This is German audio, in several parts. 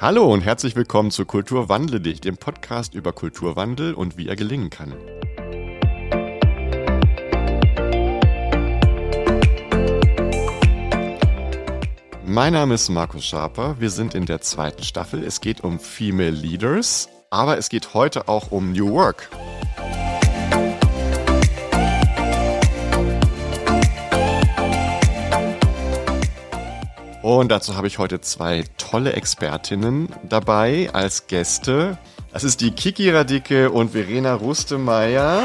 Hallo und herzlich willkommen zu Kultur Wandle dich, dem Podcast über Kulturwandel und wie er gelingen kann. Mein Name ist Markus Schaper. Wir sind in der zweiten Staffel. Es geht um Female Leaders, aber es geht heute auch um New Work. Und dazu habe ich heute zwei tolle Expertinnen dabei als Gäste. Das ist die Kiki Radicke und Verena Rustemeyer.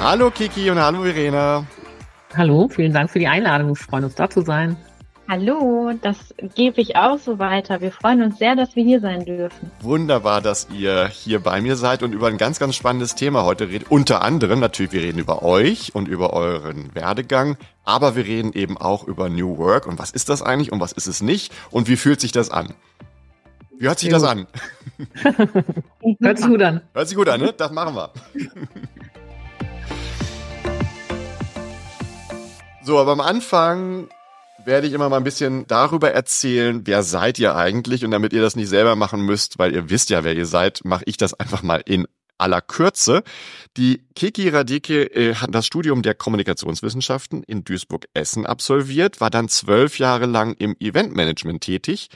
Hallo Kiki und hallo Verena. Hallo, vielen Dank für die Einladung. Wir freuen uns da zu sein. Hallo, das gebe ich auch so weiter. Wir freuen uns sehr, dass wir hier sein dürfen. Wunderbar, dass ihr hier bei mir seid und über ein ganz, ganz spannendes Thema heute redet. Unter anderem natürlich, wir reden über euch und über euren Werdegang, aber wir reden eben auch über New Work und was ist das eigentlich und was ist es nicht und wie fühlt sich das an? Wie hört sich das an? hört sich gut an. Hört sich gut an, ne? Das machen wir. so, aber am Anfang werde ich immer mal ein bisschen darüber erzählen, wer seid ihr eigentlich? Und damit ihr das nicht selber machen müsst, weil ihr wisst ja, wer ihr seid, mache ich das einfach mal in aller Kürze. Die Kiki Radike äh, hat das Studium der Kommunikationswissenschaften in Duisburg-Essen absolviert, war dann zwölf Jahre lang im Eventmanagement tätig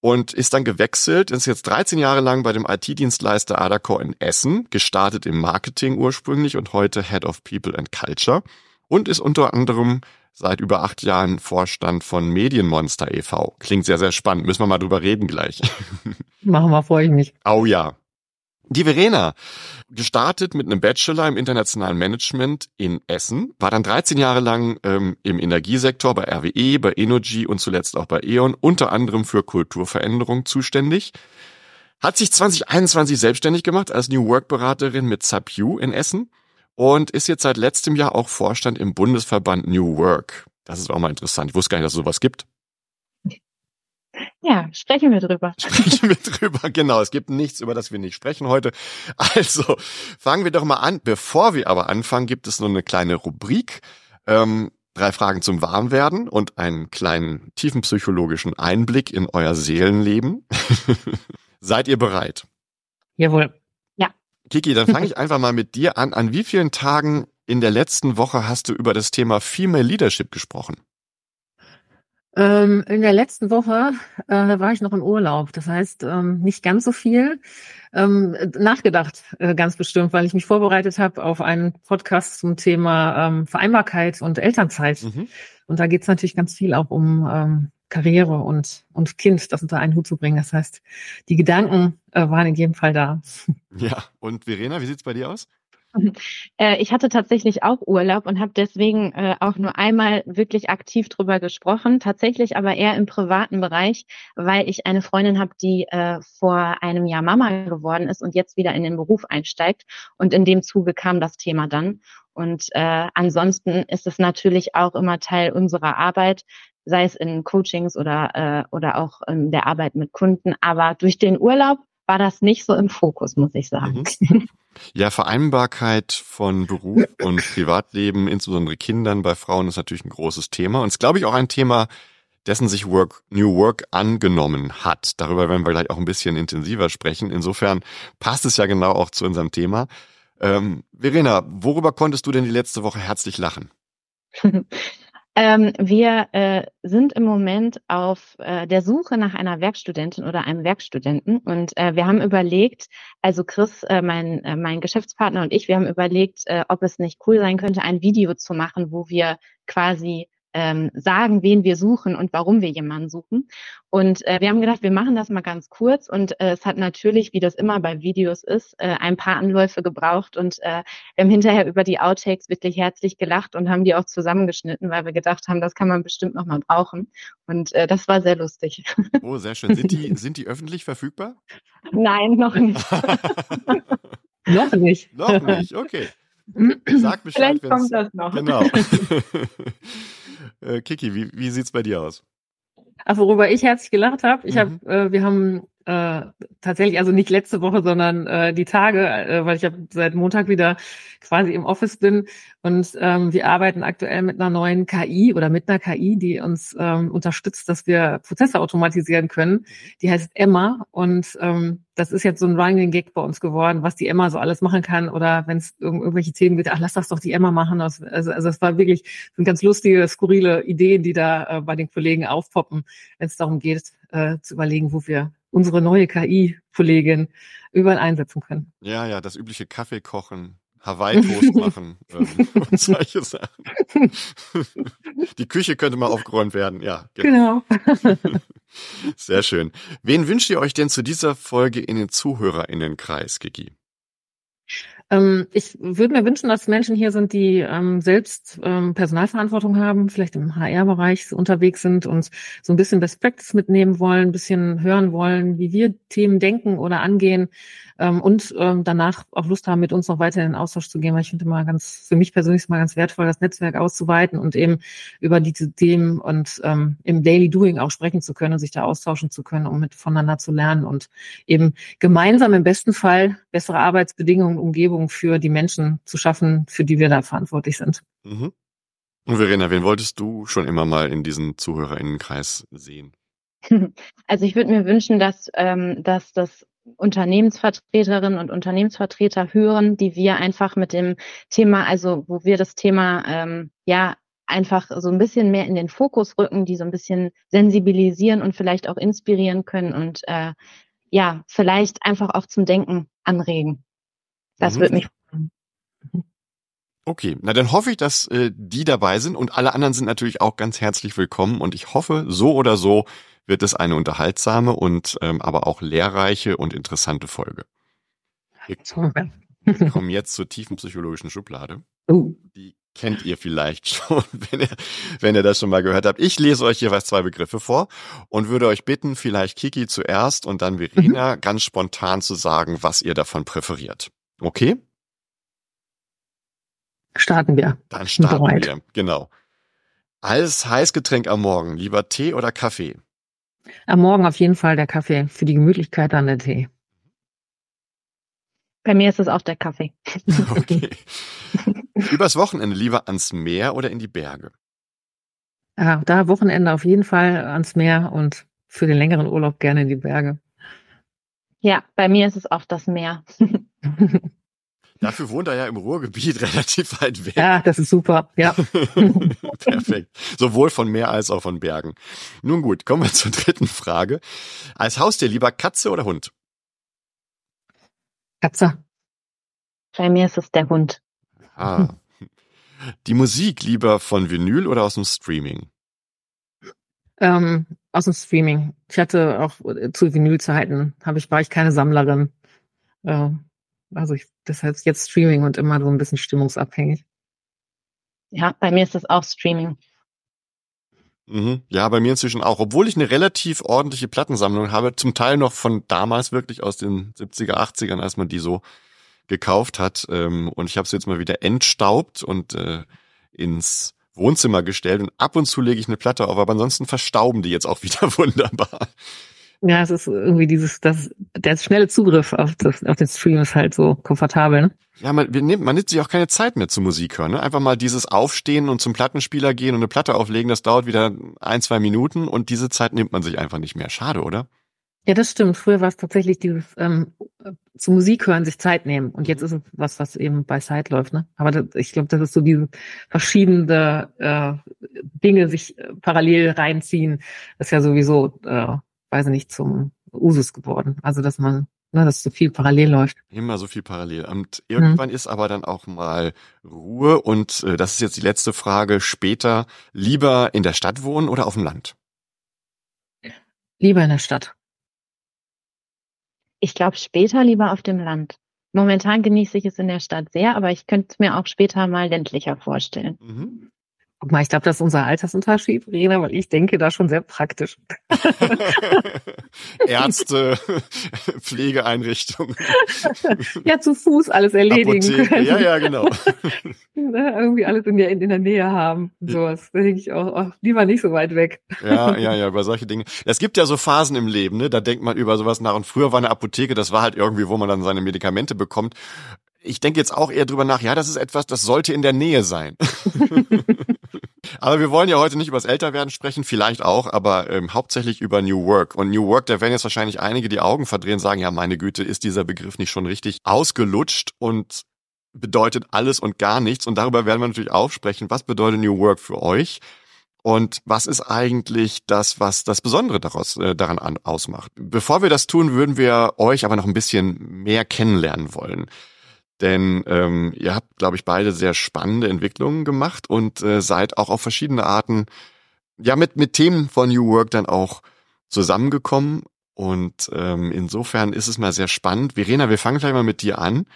und ist dann gewechselt, ist jetzt 13 Jahre lang bei dem IT-Dienstleister Adacor in Essen, gestartet im Marketing ursprünglich und heute Head of People and Culture und ist unter anderem seit über acht Jahren Vorstand von Medienmonster e.V. Klingt sehr, sehr spannend. Müssen wir mal drüber reden gleich. Machen wir, freue ich mich. Oh ja. Die Verena, gestartet mit einem Bachelor im internationalen Management in Essen, war dann 13 Jahre lang ähm, im Energiesektor bei RWE, bei Energy und zuletzt auch bei E.ON, unter anderem für Kulturveränderung zuständig. Hat sich 2021 selbstständig gemacht als New Work Beraterin mit SAPU in Essen und ist jetzt seit letztem Jahr auch Vorstand im Bundesverband New Work. Das ist auch mal interessant. Ich wusste gar nicht, dass es sowas gibt. Ja, sprechen wir drüber. Sprechen wir drüber, genau. Es gibt nichts, über das wir nicht sprechen heute. Also fangen wir doch mal an. Bevor wir aber anfangen, gibt es noch eine kleine Rubrik. Ähm, drei Fragen zum Warmwerden und einen kleinen tiefenpsychologischen Einblick in euer Seelenleben. Seid ihr bereit? Jawohl. Kiki, dann fange ich einfach mal mit dir an. An wie vielen Tagen in der letzten Woche hast du über das Thema Female Leadership gesprochen? Ähm, in der letzten Woche äh, war ich noch im Urlaub. Das heißt, ähm, nicht ganz so viel. Ähm, nachgedacht, äh, ganz bestimmt, weil ich mich vorbereitet habe auf einen Podcast zum Thema ähm, Vereinbarkeit und Elternzeit. Mhm. Und da geht es natürlich ganz viel auch um ähm, Karriere und, und Kind, das unter einen Hut zu bringen. Das heißt, die Gedanken äh, waren in jedem Fall da. Ja, und Verena, wie sieht's bei dir aus? Äh, ich hatte tatsächlich auch Urlaub und habe deswegen äh, auch nur einmal wirklich aktiv drüber gesprochen, tatsächlich aber eher im privaten Bereich, weil ich eine Freundin habe, die äh, vor einem Jahr Mama geworden ist und jetzt wieder in den Beruf einsteigt. Und in dem Zuge kam das Thema dann. Und äh, ansonsten ist es natürlich auch immer Teil unserer Arbeit, sei es in Coachings oder, äh, oder auch in der Arbeit mit Kunden. Aber durch den Urlaub war das nicht so im Fokus, muss ich sagen. Mhm. Ja, Vereinbarkeit von Beruf und Privatleben, insbesondere Kindern bei Frauen, ist natürlich ein großes Thema. Und es ist, glaube ich, auch ein Thema, dessen sich Work, New Work angenommen hat. Darüber werden wir gleich auch ein bisschen intensiver sprechen. Insofern passt es ja genau auch zu unserem Thema. Ähm, Verena, worüber konntest du denn die letzte Woche herzlich lachen? Ähm, wir äh, sind im Moment auf äh, der Suche nach einer Werkstudentin oder einem Werkstudenten. Und äh, wir haben überlegt, also Chris, äh, mein, äh, mein Geschäftspartner und ich, wir haben überlegt, äh, ob es nicht cool sein könnte, ein Video zu machen, wo wir quasi ähm, sagen, wen wir suchen und warum wir jemanden suchen. Und äh, wir haben gedacht, wir machen das mal ganz kurz. Und äh, es hat natürlich, wie das immer bei Videos ist, äh, ein paar Anläufe gebraucht. Und äh, wir haben hinterher über die Outtakes wirklich herzlich gelacht und haben die auch zusammengeschnitten, weil wir gedacht haben, das kann man bestimmt noch mal brauchen. Und äh, das war sehr lustig. Oh, sehr schön. Sind die, sind die öffentlich verfügbar? Nein, noch nicht. noch nicht. Noch nicht, okay. Sag Bescheid. Vielleicht kommt das noch. Genau. Äh, Kiki, wie, wie sieht's bei dir aus? Ach, worüber ich herzlich gelacht habe, ich mhm. habe, äh, wir haben äh, tatsächlich, also nicht letzte Woche, sondern äh, die Tage, äh, weil ich ja seit Montag wieder quasi im Office bin. Und ähm, wir arbeiten aktuell mit einer neuen KI oder mit einer KI, die uns ähm, unterstützt, dass wir Prozesse automatisieren können. Die heißt Emma. Und ähm, das ist jetzt so ein Running Gag bei uns geworden, was die Emma so alles machen kann. Oder wenn es um irgendwelche Themen geht, ach, lass das doch die Emma machen. Also, also es war wirklich sind ganz lustige, skurrile Ideen, die da äh, bei den Kollegen aufpoppen, wenn es darum geht, äh, zu überlegen, wo wir unsere neue KI-Kollegin überall einsetzen können. Ja, ja, das übliche Kaffee kochen, Hawaii-Toast machen ähm, und solche Sachen. Die Küche könnte mal aufgeräumt werden, ja. Genau. genau. Sehr schön. Wen wünscht ihr euch denn zu dieser Folge in den ZuhörerInnenkreis, Gigi? Ähm, ich würde mir wünschen, dass Menschen hier sind, die ähm, selbst ähm, Personalverantwortung haben, vielleicht im HR-Bereich unterwegs sind und so ein bisschen Best Practice mitnehmen wollen, ein bisschen hören wollen, wie wir Themen denken oder angehen und danach auch Lust haben, mit uns noch weiter in den Austausch zu gehen, weil ich finde mal ganz, für mich persönlich ist mal ganz wertvoll, das Netzwerk auszuweiten und eben über diese Themen und im Daily Doing auch sprechen zu können und sich da austauschen zu können, um mit voneinander zu lernen und eben gemeinsam im besten Fall bessere Arbeitsbedingungen, Umgebung für die Menschen zu schaffen, für die wir da verantwortlich sind. Mhm. Und Verena, wen wolltest du schon immer mal in diesen ZuhörerInnenkreis sehen? Also ich würde mir wünschen, dass, ähm, dass das Unternehmensvertreterinnen und Unternehmensvertreter hören, die wir einfach mit dem Thema, also wo wir das Thema ähm, ja einfach so ein bisschen mehr in den Fokus rücken, die so ein bisschen sensibilisieren und vielleicht auch inspirieren können und äh, ja, vielleicht einfach auch zum Denken anregen. Das mhm. würde mich freuen. Okay, na dann hoffe ich, dass äh, die dabei sind und alle anderen sind natürlich auch ganz herzlich willkommen und ich hoffe, so oder so wird es eine unterhaltsame und ähm, aber auch lehrreiche und interessante Folge. Wir kommen jetzt zur tiefen psychologischen Schublade. Uh. Die kennt ihr vielleicht schon, wenn ihr, wenn ihr das schon mal gehört habt. Ich lese euch jeweils zwei Begriffe vor und würde euch bitten, vielleicht Kiki zuerst und dann Verena mhm. ganz spontan zu sagen, was ihr davon präferiert. Okay? Starten wir. Dann starten Bereit. wir, genau. Als Heißgetränk am Morgen, lieber Tee oder Kaffee? Am Morgen auf jeden Fall der Kaffee. Für die Gemütlichkeit dann der Tee. Bei mir ist es auch der Kaffee. Okay. Übers Wochenende lieber ans Meer oder in die Berge? Ja, da Wochenende auf jeden Fall ans Meer und für den längeren Urlaub gerne in die Berge. Ja, bei mir ist es auch das Meer. Dafür wohnt er ja im Ruhrgebiet relativ weit weg. Ja, das ist super. Ja. Perfekt. Sowohl von Meer als auch von Bergen. Nun gut, kommen wir zur dritten Frage. Als Haustier lieber Katze oder Hund? Katze. Bei mir ist es der Hund. Ah. Die Musik lieber von Vinyl oder aus dem Streaming? Ähm, aus dem Streaming. Ich hatte auch zu Vinylzeiten, habe ich, war ich keine Sammlerin. Äh, also ich, das heißt jetzt Streaming und immer so ein bisschen stimmungsabhängig. Ja, bei mir ist das auch Streaming. Mhm. Ja, bei mir inzwischen auch. Obwohl ich eine relativ ordentliche Plattensammlung habe, zum Teil noch von damals wirklich aus den 70er, 80ern, als man die so gekauft hat. Ähm, und ich habe sie jetzt mal wieder entstaubt und äh, ins Wohnzimmer gestellt. Und ab und zu lege ich eine Platte auf, aber ansonsten verstauben die jetzt auch wieder wunderbar. Ja, es ist irgendwie dieses, das, der schnelle Zugriff auf, das, auf den Stream ist halt so komfortabel. Ne? Ja, man, wir nehmen, man nimmt sich auch keine Zeit mehr zur Musik hören. Ne? Einfach mal dieses Aufstehen und zum Plattenspieler gehen und eine Platte auflegen, das dauert wieder ein, zwei Minuten und diese Zeit nimmt man sich einfach nicht mehr. Schade, oder? Ja, das stimmt. Früher war es tatsächlich dieses ähm, zu Musik hören, sich Zeit nehmen. Und jetzt ist es was, was eben bei Zeit läuft. Ne? Aber das, ich glaube, das ist so diese verschiedene äh, Dinge sich äh, parallel reinziehen. Das ist ja sowieso äh, weiß ich nicht, zum Usus geworden. Also, dass man, ne, dass so viel parallel läuft. Immer so viel parallel. Und irgendwann mhm. ist aber dann auch mal Ruhe. Und äh, das ist jetzt die letzte Frage. Später lieber in der Stadt wohnen oder auf dem Land? Lieber in der Stadt. Ich glaube später lieber auf dem Land. Momentan genieße ich es in der Stadt sehr, aber ich könnte es mir auch später mal ländlicher vorstellen. Mhm. Guck mal, ich glaube, das ist unser Altersunterschied, Rena, weil ich denke da schon sehr praktisch. Ärzte, Pflegeeinrichtungen. Ja, zu Fuß alles erledigen Apotheke. können. Ja, ja, genau. Ne, Irgendwie alles in der, in der Nähe haben. Sowas. Da denke ich auch, oh, lieber nicht so weit weg. Ja, ja, ja, über solche Dinge. Es gibt ja so Phasen im Leben, ne? Da denkt man über sowas nach. Und früher war eine Apotheke, das war halt irgendwie, wo man dann seine Medikamente bekommt. Ich denke jetzt auch eher drüber nach, ja, das ist etwas, das sollte in der Nähe sein. Aber wir wollen ja heute nicht über das Älterwerden sprechen, vielleicht auch, aber ähm, hauptsächlich über New Work. Und New Work, da werden jetzt wahrscheinlich einige die Augen verdrehen sagen, ja, meine Güte, ist dieser Begriff nicht schon richtig ausgelutscht und bedeutet alles und gar nichts. Und darüber werden wir natürlich auch sprechen. Was bedeutet New Work für euch? Und was ist eigentlich das, was das Besondere daraus, äh, daran an, ausmacht? Bevor wir das tun, würden wir euch aber noch ein bisschen mehr kennenlernen wollen. Denn ähm, ihr habt, glaube ich, beide sehr spannende Entwicklungen gemacht und äh, seid auch auf verschiedene Arten, ja, mit, mit Themen von New Work dann auch zusammengekommen. Und ähm, insofern ist es mal sehr spannend. Verena, wir fangen gleich mal mit dir an.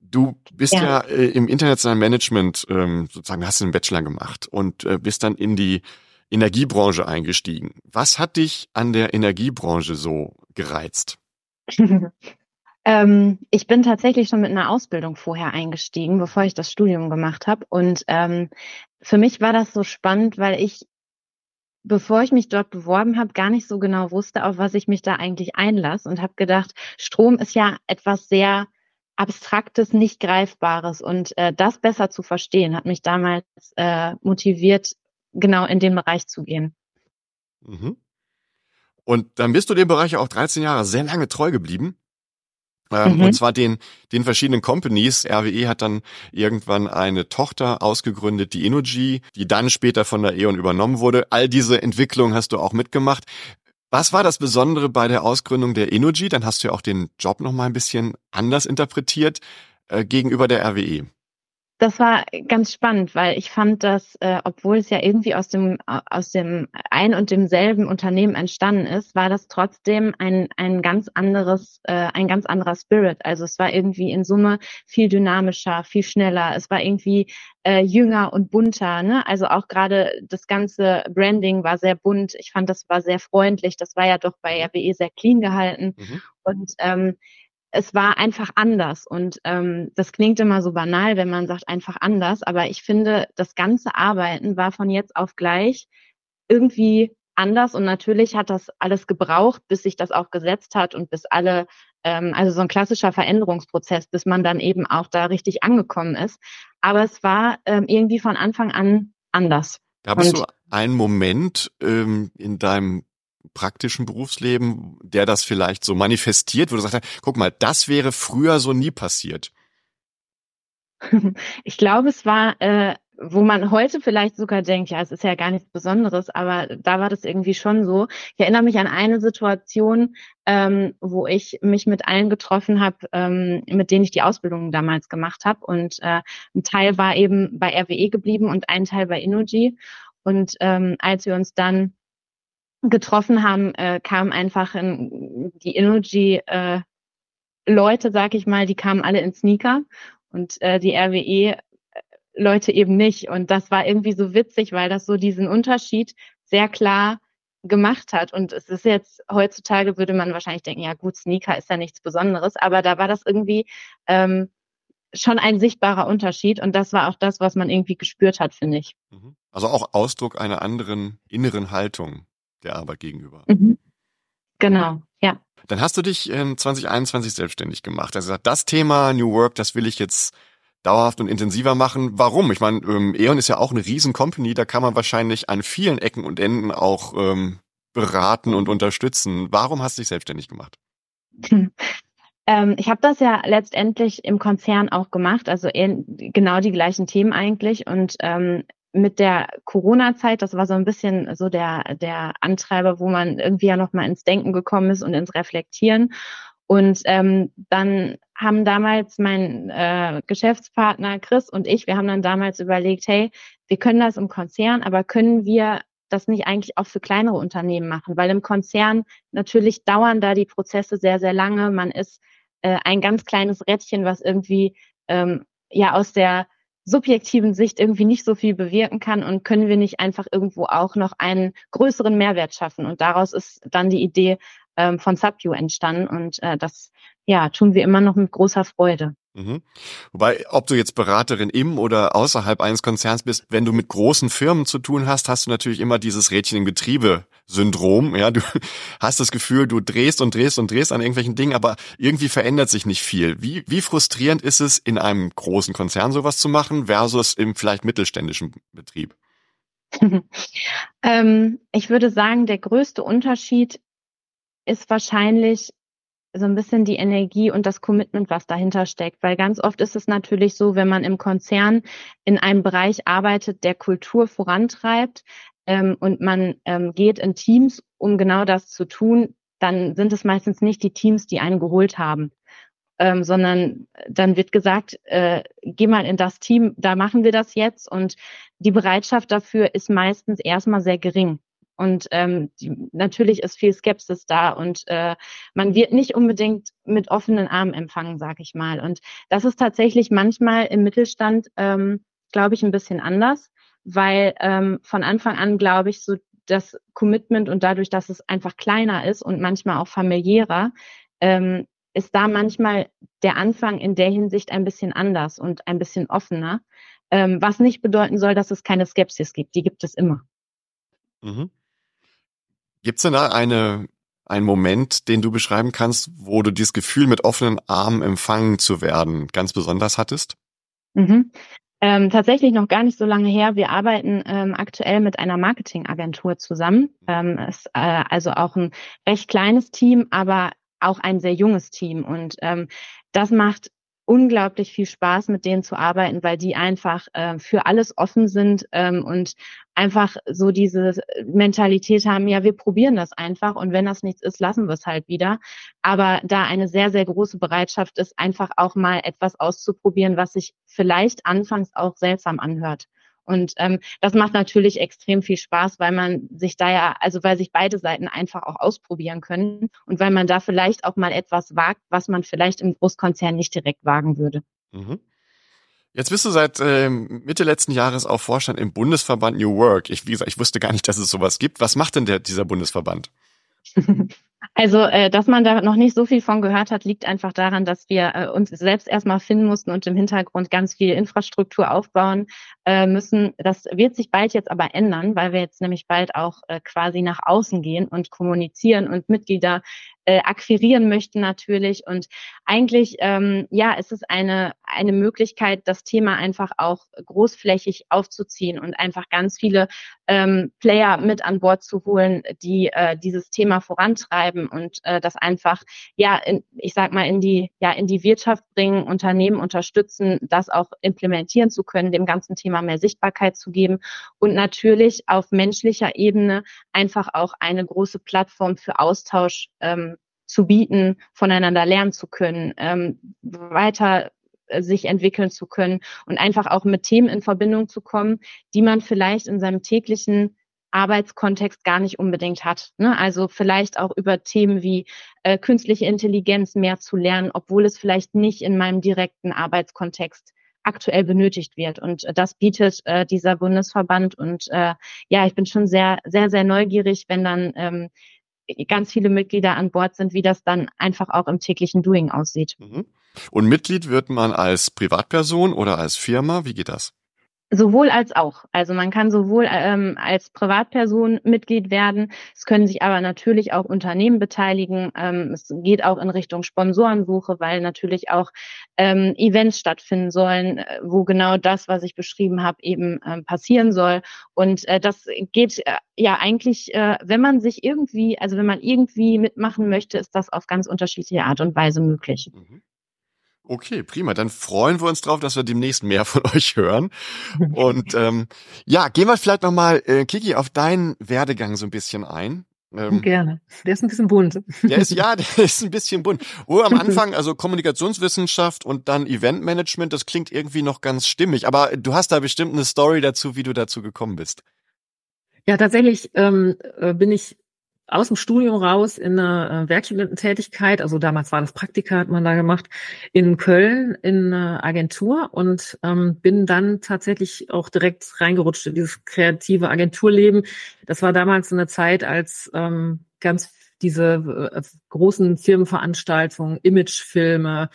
Du bist ja, Ja. äh, im internationalen Management ähm, sozusagen, hast du einen Bachelor gemacht und äh, bist dann in die Energiebranche eingestiegen. Was hat dich an der Energiebranche so gereizt? Ähm, ich bin tatsächlich schon mit einer Ausbildung vorher eingestiegen, bevor ich das Studium gemacht habe. Und ähm, für mich war das so spannend, weil ich, bevor ich mich dort beworben habe, gar nicht so genau wusste, auf was ich mich da eigentlich einlasse und habe gedacht, Strom ist ja etwas sehr Abstraktes, nicht Greifbares. Und äh, das besser zu verstehen, hat mich damals äh, motiviert, genau in den Bereich zu gehen. Mhm. Und dann bist du dem Bereich auch 13 Jahre sehr lange treu geblieben. Ähm, Mhm. Und zwar den, den verschiedenen Companies. RWE hat dann irgendwann eine Tochter ausgegründet, die Energy, die dann später von der E.ON übernommen wurde. All diese Entwicklungen hast du auch mitgemacht. Was war das Besondere bei der Ausgründung der Energy? Dann hast du ja auch den Job noch mal ein bisschen anders interpretiert äh, gegenüber der RWE. Das war ganz spannend, weil ich fand, dass, äh, obwohl es ja irgendwie aus dem, aus dem ein und demselben Unternehmen entstanden ist, war das trotzdem ein, ein ganz anderes, äh, ein ganz anderer Spirit. Also es war irgendwie in Summe viel dynamischer, viel schneller. Es war irgendwie äh, jünger und bunter. Ne? Also auch gerade das ganze Branding war sehr bunt. Ich fand, das war sehr freundlich. Das war ja doch bei RWE sehr clean gehalten. Mhm. Und ähm, es war einfach anders. Und ähm, das klingt immer so banal, wenn man sagt einfach anders. Aber ich finde, das ganze Arbeiten war von jetzt auf gleich irgendwie anders. Und natürlich hat das alles gebraucht, bis sich das auch gesetzt hat und bis alle, ähm, also so ein klassischer Veränderungsprozess, bis man dann eben auch da richtig angekommen ist. Aber es war ähm, irgendwie von Anfang an anders. Gab es so einen Moment ähm, in deinem praktischen Berufsleben, der das vielleicht so manifestiert, wo du sagst, guck mal, das wäre früher so nie passiert. Ich glaube, es war, äh, wo man heute vielleicht sogar denkt, ja, es ist ja gar nichts Besonderes, aber da war das irgendwie schon so. Ich erinnere mich an eine Situation, ähm, wo ich mich mit allen getroffen habe, ähm, mit denen ich die Ausbildung damals gemacht habe. Und äh, ein Teil war eben bei RWE geblieben und ein Teil bei Innogy. Und ähm, als wir uns dann getroffen haben, äh, kam einfach in, die Innogy äh, Leute, sag ich mal, die kamen alle in Sneaker und äh, die RWE Leute eben nicht. Und das war irgendwie so witzig, weil das so diesen Unterschied sehr klar gemacht hat. Und es ist jetzt, heutzutage würde man wahrscheinlich denken, ja gut, Sneaker ist ja nichts Besonderes, aber da war das irgendwie ähm, schon ein sichtbarer Unterschied. Und das war auch das, was man irgendwie gespürt hat, finde ich. Mhm. Also auch Ausdruck einer anderen inneren Haltung der Arbeit gegenüber. Mhm. Genau, ja. Dann hast du dich ähm, 2021 selbstständig gemacht. Also das Thema New Work, das will ich jetzt dauerhaft und intensiver machen. Warum? Ich meine, ähm, E.ON ist ja auch eine riesen Company, da kann man wahrscheinlich an vielen Ecken und Enden auch ähm, beraten und unterstützen. Warum hast du dich selbstständig gemacht? Ähm, ich habe das ja letztendlich im Konzern auch gemacht, also genau die gleichen Themen eigentlich. Und ähm, mit der Corona-Zeit, das war so ein bisschen so der, der Antreiber, wo man irgendwie ja nochmal ins Denken gekommen ist und ins Reflektieren. Und ähm, dann haben damals mein äh, Geschäftspartner Chris und ich, wir haben dann damals überlegt, hey, wir können das im Konzern, aber können wir das nicht eigentlich auch für kleinere Unternehmen machen? Weil im Konzern natürlich dauern da die Prozesse sehr, sehr lange. Man ist äh, ein ganz kleines Rädchen, was irgendwie ähm, ja aus der subjektiven Sicht irgendwie nicht so viel bewirken kann und können wir nicht einfach irgendwo auch noch einen größeren Mehrwert schaffen. Und daraus ist dann die Idee ähm, von Subview entstanden und äh, das ja tun wir immer noch mit großer Freude. Mhm. Wobei, ob du jetzt Beraterin im oder außerhalb eines Konzerns bist, wenn du mit großen Firmen zu tun hast, hast du natürlich immer dieses Rädchen im Getriebe Syndrom. Ja, du hast das Gefühl, du drehst und drehst und drehst an irgendwelchen Dingen, aber irgendwie verändert sich nicht viel. Wie, wie frustrierend ist es, in einem großen Konzern sowas zu machen versus im vielleicht mittelständischen Betrieb? ähm, ich würde sagen, der größte Unterschied ist wahrscheinlich so ein bisschen die Energie und das Commitment, was dahinter steckt. Weil ganz oft ist es natürlich so, wenn man im Konzern in einem Bereich arbeitet, der Kultur vorantreibt ähm, und man ähm, geht in Teams, um genau das zu tun, dann sind es meistens nicht die Teams, die einen geholt haben. Ähm, sondern dann wird gesagt, äh, geh mal in das Team, da machen wir das jetzt. Und die Bereitschaft dafür ist meistens erstmal sehr gering. Und ähm, die, natürlich ist viel Skepsis da und äh, man wird nicht unbedingt mit offenen Armen empfangen, sag ich mal. Und das ist tatsächlich manchmal im Mittelstand, ähm, glaube ich, ein bisschen anders, weil ähm, von Anfang an, glaube ich, so das Commitment und dadurch, dass es einfach kleiner ist und manchmal auch familiärer, ähm, ist da manchmal der Anfang in der Hinsicht ein bisschen anders und ein bisschen offener. Ähm, was nicht bedeuten soll, dass es keine Skepsis gibt. Die gibt es immer. Mhm. Gibt es denn da eine, einen Moment, den du beschreiben kannst, wo du dieses Gefühl mit offenen Armen empfangen zu werden ganz besonders hattest? Mhm. Ähm, tatsächlich noch gar nicht so lange her. Wir arbeiten ähm, aktuell mit einer Marketingagentur zusammen. Ähm, ist äh, also auch ein recht kleines Team, aber auch ein sehr junges Team. Und ähm, das macht unglaublich viel Spaß, mit denen zu arbeiten, weil die einfach äh, für alles offen sind ähm, und einfach so diese Mentalität haben, ja, wir probieren das einfach und wenn das nichts ist, lassen wir es halt wieder. Aber da eine sehr, sehr große Bereitschaft ist, einfach auch mal etwas auszuprobieren, was sich vielleicht anfangs auch seltsam anhört. Und ähm, das macht natürlich extrem viel Spaß, weil man sich da ja, also weil sich beide Seiten einfach auch ausprobieren können und weil man da vielleicht auch mal etwas wagt, was man vielleicht im Großkonzern nicht direkt wagen würde. Mhm. Jetzt bist du seit äh, Mitte letzten Jahres auch Vorstand im Bundesverband New Work. Ich, wie gesagt, ich wusste gar nicht, dass es sowas gibt. Was macht denn der, dieser Bundesverband? Also, äh, dass man da noch nicht so viel von gehört hat, liegt einfach daran, dass wir äh, uns selbst erstmal finden mussten und im Hintergrund ganz viel Infrastruktur aufbauen äh, müssen. Das wird sich bald jetzt aber ändern, weil wir jetzt nämlich bald auch äh, quasi nach außen gehen und kommunizieren und Mitglieder äh, akquirieren möchten natürlich. Und eigentlich, ähm, ja, es ist eine, eine Möglichkeit, das Thema einfach auch großflächig aufzuziehen und einfach ganz viele ähm, Player mit an Bord zu holen, die äh, dieses Thema vorantreiben und äh, das einfach, ja, in, ich sag mal, in die, ja, in die Wirtschaft bringen, Unternehmen unterstützen, das auch implementieren zu können, dem ganzen Thema mehr Sichtbarkeit zu geben und natürlich auf menschlicher Ebene einfach auch eine große Plattform für Austausch ähm, zu bieten, voneinander lernen zu können, ähm, weiter äh, sich entwickeln zu können und einfach auch mit Themen in Verbindung zu kommen, die man vielleicht in seinem täglichen Arbeitskontext gar nicht unbedingt hat. Ne? Also vielleicht auch über Themen wie äh, künstliche Intelligenz mehr zu lernen, obwohl es vielleicht nicht in meinem direkten Arbeitskontext aktuell benötigt wird. Und äh, das bietet äh, dieser Bundesverband. Und äh, ja, ich bin schon sehr, sehr, sehr neugierig, wenn dann ähm, ganz viele Mitglieder an Bord sind, wie das dann einfach auch im täglichen Doing aussieht. Mhm. Und Mitglied wird man als Privatperson oder als Firma? Wie geht das? Sowohl als auch. Also man kann sowohl ähm, als Privatperson Mitglied werden. Es können sich aber natürlich auch Unternehmen beteiligen. Ähm, es geht auch in Richtung Sponsorensuche, weil natürlich auch ähm, Events stattfinden sollen, äh, wo genau das, was ich beschrieben habe, eben ähm, passieren soll. Und äh, das geht äh, ja eigentlich, äh, wenn man sich irgendwie, also wenn man irgendwie mitmachen möchte, ist das auf ganz unterschiedliche Art und Weise möglich. Mhm. Okay, prima. Dann freuen wir uns drauf, dass wir demnächst mehr von euch hören. Und ähm, ja, gehen wir vielleicht nochmal, äh, Kiki, auf deinen Werdegang so ein bisschen ein. Ähm, Gerne. Der ist ein bisschen bunt. Der ist, ja, der ist ein bisschen bunt. Oh, am Anfang, also Kommunikationswissenschaft und dann Eventmanagement, das klingt irgendwie noch ganz stimmig. Aber du hast da bestimmt eine Story dazu, wie du dazu gekommen bist. Ja, tatsächlich ähm, äh, bin ich aus dem Studium raus in eine äh, Werkstudententätigkeit, also damals war das Praktika, hat man da gemacht, in Köln in eine Agentur und ähm, bin dann tatsächlich auch direkt reingerutscht in dieses kreative Agenturleben. Das war damals eine Zeit, als ähm, ganz diese äh, großen Firmenveranstaltungen, Imagefilme,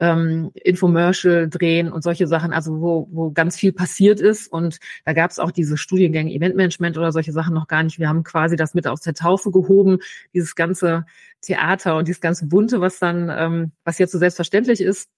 ähm, Infomercial drehen und solche Sachen, also wo, wo ganz viel passiert ist. Und da gab es auch diese Studiengänge Eventmanagement oder solche Sachen noch gar nicht. Wir haben quasi das mit aus der Taufe gehoben, dieses ganze Theater und dieses ganze Bunte, was dann, ähm, was jetzt so selbstverständlich ist.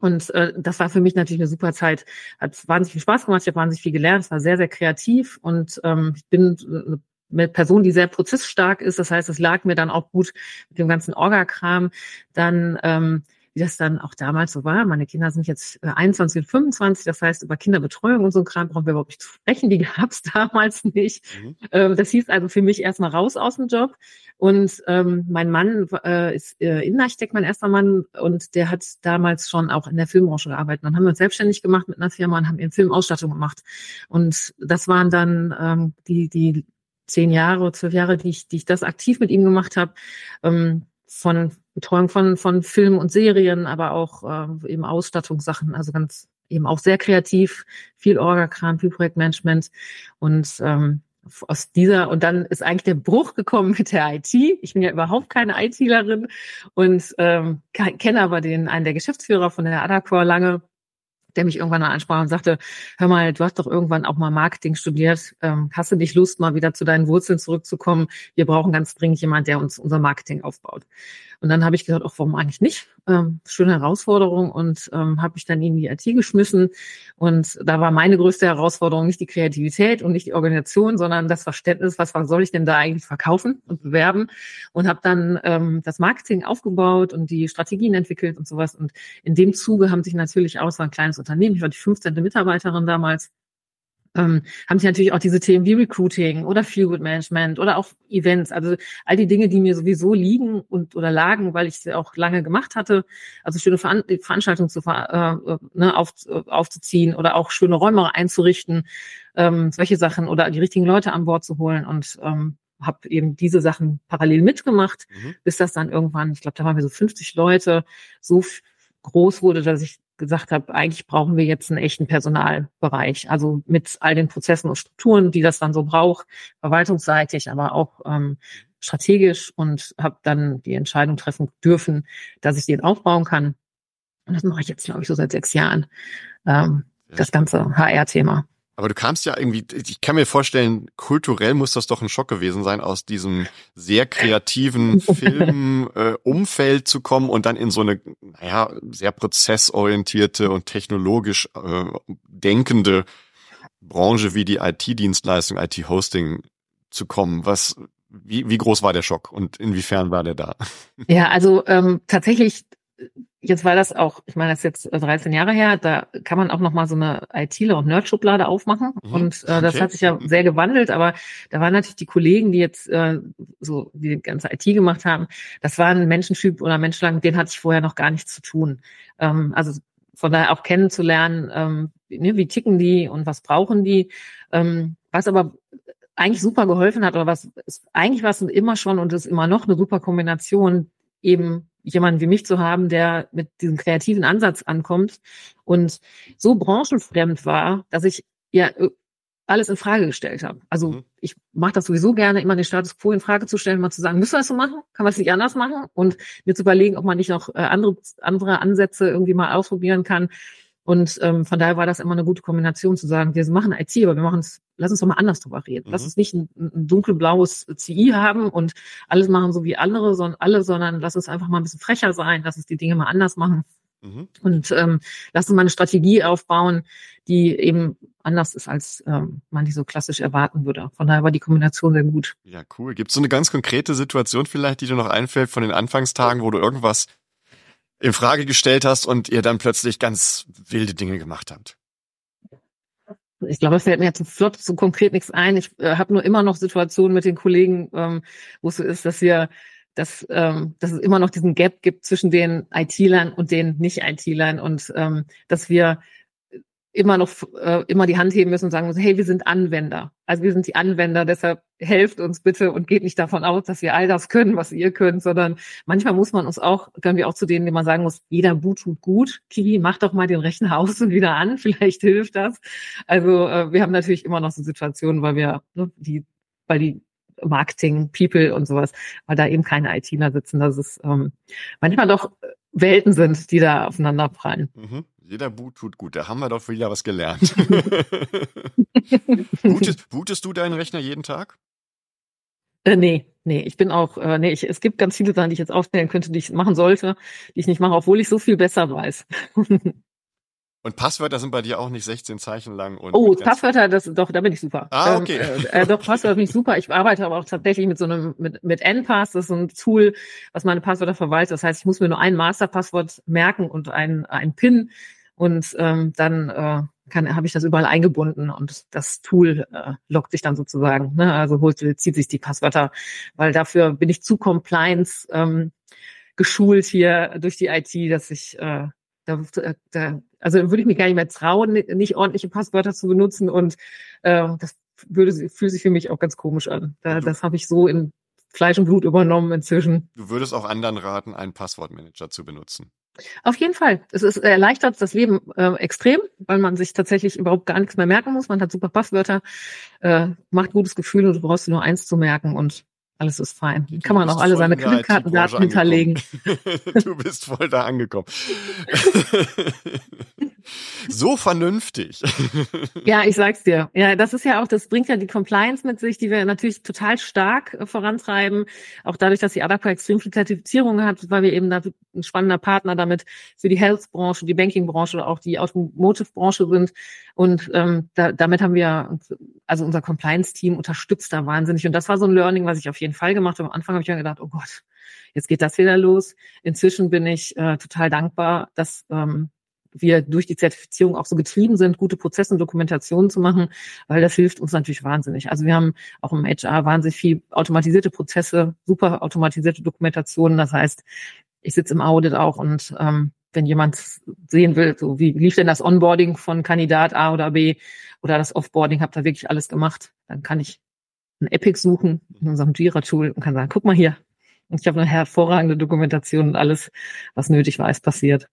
Und äh, das war für mich natürlich eine super Zeit. Hat wahnsinnig viel Spaß gemacht, ich habe wahnsinnig viel gelernt, es war sehr, sehr kreativ und ähm, ich bin eine mit Person, die sehr prozessstark ist. Das heißt, es lag mir dann auch gut mit dem ganzen Orga-Kram. Dann ähm, wie das dann auch damals so war. Meine Kinder sind jetzt 21 äh, und 25, das heißt, über Kinderbetreuung und so ein Kram brauchen wir überhaupt nicht zu sprechen, die gab es damals nicht. Mhm. Ähm, das hieß also für mich erstmal raus aus dem Job. Und ähm, mein Mann äh, ist äh, Innenarchitekt, mein erster Mann, und der hat damals schon auch in der Filmbranche gearbeitet. Dann haben wir uns selbstständig gemacht mit einer Firma und haben eben Filmausstattung gemacht. Und das waren dann ähm, die, die zehn Jahre, zwölf Jahre, die ich, die ich das aktiv mit ihm gemacht habe. Ähm, von Betreuung von, von Filmen und Serien, aber auch äh, eben Ausstattungssachen, also ganz eben auch sehr kreativ, viel Orga-Kram, viel Projektmanagement. Und ähm, aus dieser und dann ist eigentlich der Bruch gekommen mit der IT. Ich bin ja überhaupt keine ITlerin und ähm, kenne aber den einen der Geschäftsführer von der Adacor lange der mich irgendwann mal ansprach und sagte, hör mal, du hast doch irgendwann auch mal Marketing studiert, ähm, hast du nicht Lust, mal wieder zu deinen Wurzeln zurückzukommen? Wir brauchen ganz dringend jemand, der uns unser Marketing aufbaut. Und dann habe ich gesagt, ach, warum eigentlich nicht? Ähm, schöne Herausforderung und ähm, habe mich dann in die IT geschmissen. Und da war meine größte Herausforderung nicht die Kreativität und nicht die Organisation, sondern das Verständnis, was soll ich denn da eigentlich verkaufen und bewerben? Und habe dann ähm, das Marketing aufgebaut und die Strategien entwickelt und sowas. Und in dem Zuge haben sich natürlich auch so ein kleines Unternehmen, ich war die 15. Mitarbeiterin damals, ähm, haben sich natürlich auch diese Themen wie Recruiting oder Feelgood Management oder auch Events, also all die Dinge, die mir sowieso liegen und oder lagen, weil ich sie auch lange gemacht hatte, also schöne Veran Veranstaltungen zu, äh, ne, auf, aufzuziehen oder auch schöne Räume einzurichten, ähm, solche Sachen oder die richtigen Leute an Bord zu holen und ähm, habe eben diese Sachen parallel mitgemacht, mhm. bis das dann irgendwann, ich glaube, da waren wir so 50 Leute, so groß wurde, dass ich gesagt habe, eigentlich brauchen wir jetzt einen echten Personalbereich, also mit all den Prozessen und Strukturen, die das dann so braucht, verwaltungsseitig, aber auch ähm, strategisch und habe dann die Entscheidung treffen dürfen, dass ich den aufbauen kann. Und das mache ich jetzt, glaube ich, so seit sechs Jahren, ähm, das ganze HR-Thema. Aber du kamst ja irgendwie, ich kann mir vorstellen, kulturell muss das doch ein Schock gewesen sein, aus diesem sehr kreativen Filmumfeld äh, zu kommen und dann in so eine, naja, sehr prozessorientierte und technologisch äh, denkende Branche wie die IT-Dienstleistung, IT-Hosting zu kommen. Was, wie, wie groß war der Schock und inwiefern war der da? Ja, also ähm, tatsächlich jetzt war das auch, ich meine, das ist jetzt 13 Jahre her, da kann man auch noch mal so eine ITler- und Nerd-Schublade aufmachen. Mhm. Und äh, das okay. hat sich ja sehr gewandelt, aber da waren natürlich die Kollegen, die jetzt äh, so die ganze IT gemacht haben, das waren Menschentyp oder Menschenlang, mit denen hatte ich vorher noch gar nichts zu tun. Ähm, also von daher auch kennenzulernen, ähm, ne, wie ticken die und was brauchen die. Ähm, was aber eigentlich super geholfen hat, oder was ist, eigentlich war es immer schon und ist immer noch eine super Kombination, eben jemanden wie mich zu haben, der mit diesem kreativen Ansatz ankommt und so branchenfremd war, dass ich ja äh, alles in Frage gestellt habe. Also mhm. ich mache das sowieso gerne, immer den Status quo in Frage zu stellen, mal zu sagen, müssen wir das so machen? Kann man es nicht anders machen? Und mir zu überlegen, ob man nicht noch äh, andere, andere Ansätze irgendwie mal ausprobieren kann. Und ähm, von daher war das immer eine gute Kombination zu sagen, wir machen IT, aber wir machen es, lass uns doch mal anders drüber reden. Mhm. Lass uns nicht ein, ein dunkelblaues CI haben und alles machen so wie andere, sondern alle, sondern lass uns einfach mal ein bisschen frecher sein, lass uns die Dinge mal anders machen. Mhm. Und ähm, lass uns mal eine Strategie aufbauen, die eben anders ist, als ähm, man die so klassisch erwarten würde. Von daher war die Kombination sehr gut. Ja, cool. Gibt es so eine ganz konkrete Situation vielleicht, die dir noch einfällt von den Anfangstagen, wo du irgendwas in Frage gestellt hast und ihr dann plötzlich ganz wilde Dinge gemacht habt? Ich glaube, es fällt mir jetzt flott so konkret nichts ein. Ich äh, habe nur immer noch Situationen mit den Kollegen, ähm, wo es so ist, dass wir, dass, ähm, dass es immer noch diesen Gap gibt zwischen den IT-Lern und den Nicht-IT-Lern und ähm, dass wir immer noch äh, immer die Hand heben müssen und sagen müssen, hey, wir sind Anwender. Also wir sind die Anwender, deshalb helft uns bitte und geht nicht davon aus, dass wir all das können, was ihr könnt, sondern manchmal muss man uns auch, können wir auch zu denen, die man sagen muss, jeder Boot tut gut. Kiwi, mach doch mal den Rechner aus und wieder an, vielleicht hilft das. Also äh, wir haben natürlich immer noch so Situationen, weil wir ne, die, weil die Marketing, People und sowas, weil da eben keine ITler sitzen, dass es ähm, manchmal doch Welten sind, die da aufeinander prallen. Mhm. Jeder Boot tut gut. Da haben wir doch wieder was gelernt. bootest, bootest du deinen Rechner jeden Tag? Äh, nee, nee, ich bin auch, äh, nee, ich, es gibt ganz viele Sachen, die ich jetzt aufstellen könnte, die ich machen sollte, die ich nicht mache, obwohl ich so viel besser weiß. Und Passwörter sind bei dir auch nicht 16 Zeichen lang. Und oh, Passwörter, das doch, da bin ich super. Ah, okay. Ähm, äh, doch, Passwörter bin ich super. Ich arbeite aber auch tatsächlich mit so einem, mit, mit NPass. Das ist so ein Tool, was meine Passwörter verwaltet. Das heißt, ich muss mir nur ein Masterpasswort merken und ein, ein PIN. Und ähm, dann äh, kann habe ich das überall eingebunden und das Tool äh, lockt sich dann sozusagen. Ne? Also holt, zieht sich die Passwörter, weil dafür bin ich zu Compliance ähm, geschult hier durch die IT, dass ich äh, da, da, also würde ich mir gar nicht mehr trauen, nicht ordentliche Passwörter zu benutzen und äh, das würde fühlt sich für mich auch ganz komisch an. Da, das habe ich so in Fleisch und Blut übernommen inzwischen. Du würdest auch anderen raten, einen Passwortmanager zu benutzen. Auf jeden Fall. Es ist erleichtert das Leben äh, extrem, weil man sich tatsächlich überhaupt gar nichts mehr merken muss. Man hat super Passwörter, äh, macht gutes Gefühl und du brauchst nur eins zu merken und alles ist fein. Kann man auch alle seine Kreditkartendaten hinterlegen. du bist voll da angekommen. so vernünftig. ja, ich sag's dir. Ja, das ist ja auch, das bringt ja die Compliance mit sich, die wir natürlich total stark äh, vorantreiben. Auch dadurch, dass die ADAPA extrem viel Zertifizierung hat, weil wir eben da ein spannender Partner damit für die Health-Branche, die Banking-Branche oder auch die Automotive-Branche sind. Und ähm, da, damit haben wir, also unser Compliance-Team unterstützt da wahnsinnig. Und das war so ein Learning, was ich auf jeden Fall gemacht habe. Am Anfang habe ich mir gedacht, oh Gott, jetzt geht das wieder los. Inzwischen bin ich äh, total dankbar, dass ähm, wir durch die Zertifizierung auch so getrieben sind, gute Prozesse und Dokumentationen zu machen, weil das hilft uns natürlich wahnsinnig. Also wir haben auch im HR wahnsinnig viel automatisierte Prozesse, super automatisierte Dokumentationen. Das heißt, ich sitze im Audit auch und ähm, wenn jemand sehen will, so wie lief denn das Onboarding von Kandidat A oder B oder das Offboarding, habt ihr wirklich alles gemacht, dann kann ich ein Epic suchen in unserem Jira-Tool und kann sagen, guck mal hier. Ich habe eine hervorragende Dokumentation und alles, was nötig war, ist passiert.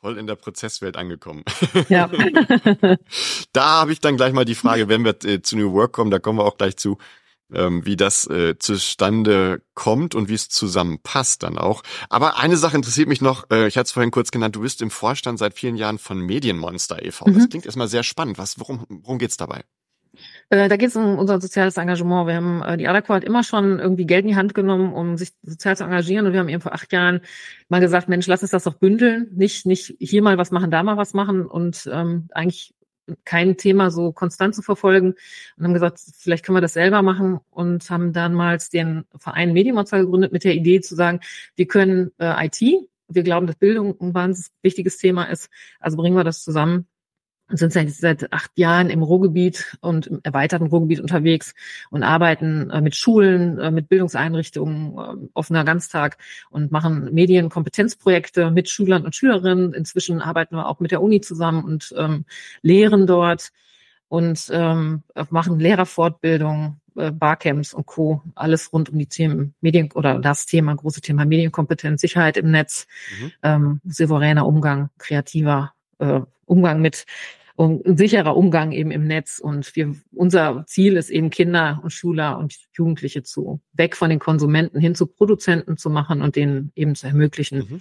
Voll in der Prozesswelt angekommen. Ja. da habe ich dann gleich mal die Frage, wenn wir äh, zu New Work kommen, da kommen wir auch gleich zu ähm, wie das äh, zustande kommt und wie es zusammenpasst dann auch. Aber eine Sache interessiert mich noch, äh, ich hatte es vorhin kurz genannt, du bist im Vorstand seit vielen Jahren von Medienmonster e.V. Mhm. Das klingt erstmal sehr spannend. Was, worum, worum geht's dabei? Äh, da geht es um unser soziales Engagement. Wir haben äh, die Adaqua hat immer schon irgendwie Geld in die Hand genommen, um sich sozial zu engagieren. Und wir haben eben vor acht Jahren mal gesagt, Mensch, lass uns das doch bündeln. Nicht, nicht hier mal was machen, da mal was machen. Und ähm, eigentlich kein Thema so konstant zu verfolgen und haben gesagt, vielleicht können wir das selber machen und haben damals den Verein Medienmonster gegründet mit der Idee zu sagen, wir können äh, IT, wir glauben, dass Bildung ein wahnsinnig wichtiges Thema ist, also bringen wir das zusammen sind seit acht Jahren im Ruhrgebiet und im erweiterten Ruhrgebiet unterwegs und arbeiten äh, mit Schulen, äh, mit Bildungseinrichtungen, äh, offener Ganztag und machen Medienkompetenzprojekte mit Schülern und Schülerinnen. Inzwischen arbeiten wir auch mit der Uni zusammen und ähm, lehren dort und ähm, machen Lehrerfortbildung, äh, Barcamps und Co. Alles rund um die Themen Medien oder das Thema, große Thema Medienkompetenz, Sicherheit im Netz, mhm. ähm, souveräner Umgang, kreativer äh, Umgang mit um, ein sicherer Umgang eben im Netz. Und wir, unser Ziel ist eben Kinder und Schüler und Jugendliche zu weg von den Konsumenten hin zu Produzenten zu machen und denen eben zu ermöglichen, mhm.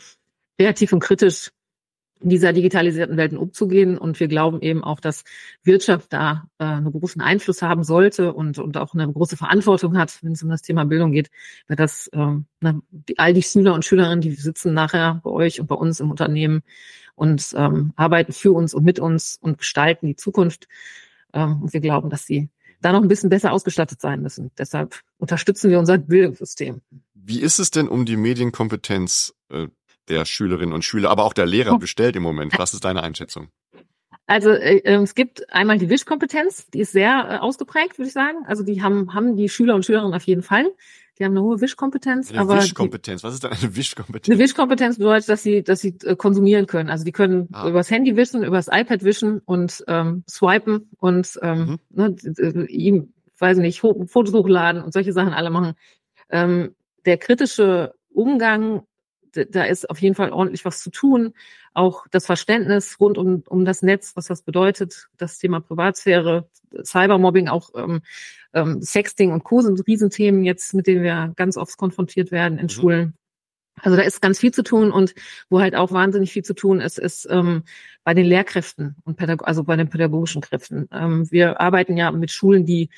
kreativ und kritisch in dieser digitalisierten Welt umzugehen. Und wir glauben eben auch, dass Wirtschaft da äh, einen großen Einfluss haben sollte und, und auch eine große Verantwortung hat, wenn es um das Thema Bildung geht, weil das äh, na, all die Schüler und Schülerinnen, die sitzen nachher bei euch und bei uns im Unternehmen und ähm, arbeiten für uns und mit uns und gestalten die Zukunft. Ähm, und wir glauben, dass sie da noch ein bisschen besser ausgestattet sein müssen. Deshalb unterstützen wir unser Bildungssystem. Wie ist es denn um die Medienkompetenz äh, der Schülerinnen und Schüler, aber auch der Lehrer oh. bestellt im Moment? Was ist deine Einschätzung? Also äh, ähm, es gibt einmal die Wischkompetenz, die ist sehr äh, ausgeprägt, würde ich sagen. Also die haben, haben die Schüler und Schülerinnen auf jeden Fall. die haben eine hohe Wischkompetenz. Eine aber Wischkompetenz, was ist denn eine Wischkompetenz? Eine Wischkompetenz bedeutet, dass sie, dass sie äh, konsumieren können. Also die können ah. übers Handy wischen, übers iPad wischen und ähm, swipen und ähm, mhm. ne, ihm, weiß nicht, Fotos hochladen und solche Sachen alle machen. Ähm, der kritische Umgang da ist auf jeden Fall ordentlich was zu tun. Auch das Verständnis rund um, um das Netz, was das bedeutet, das Thema Privatsphäre, Cybermobbing, auch ähm, ähm, Sexting und Co. sind Riesenthemen jetzt, mit denen wir ganz oft konfrontiert werden in mhm. Schulen. Also da ist ganz viel zu tun und wo halt auch wahnsinnig viel zu tun ist, ist ähm, bei den Lehrkräften und Pädag also bei den pädagogischen Kräften. Ähm, wir arbeiten ja mit Schulen, die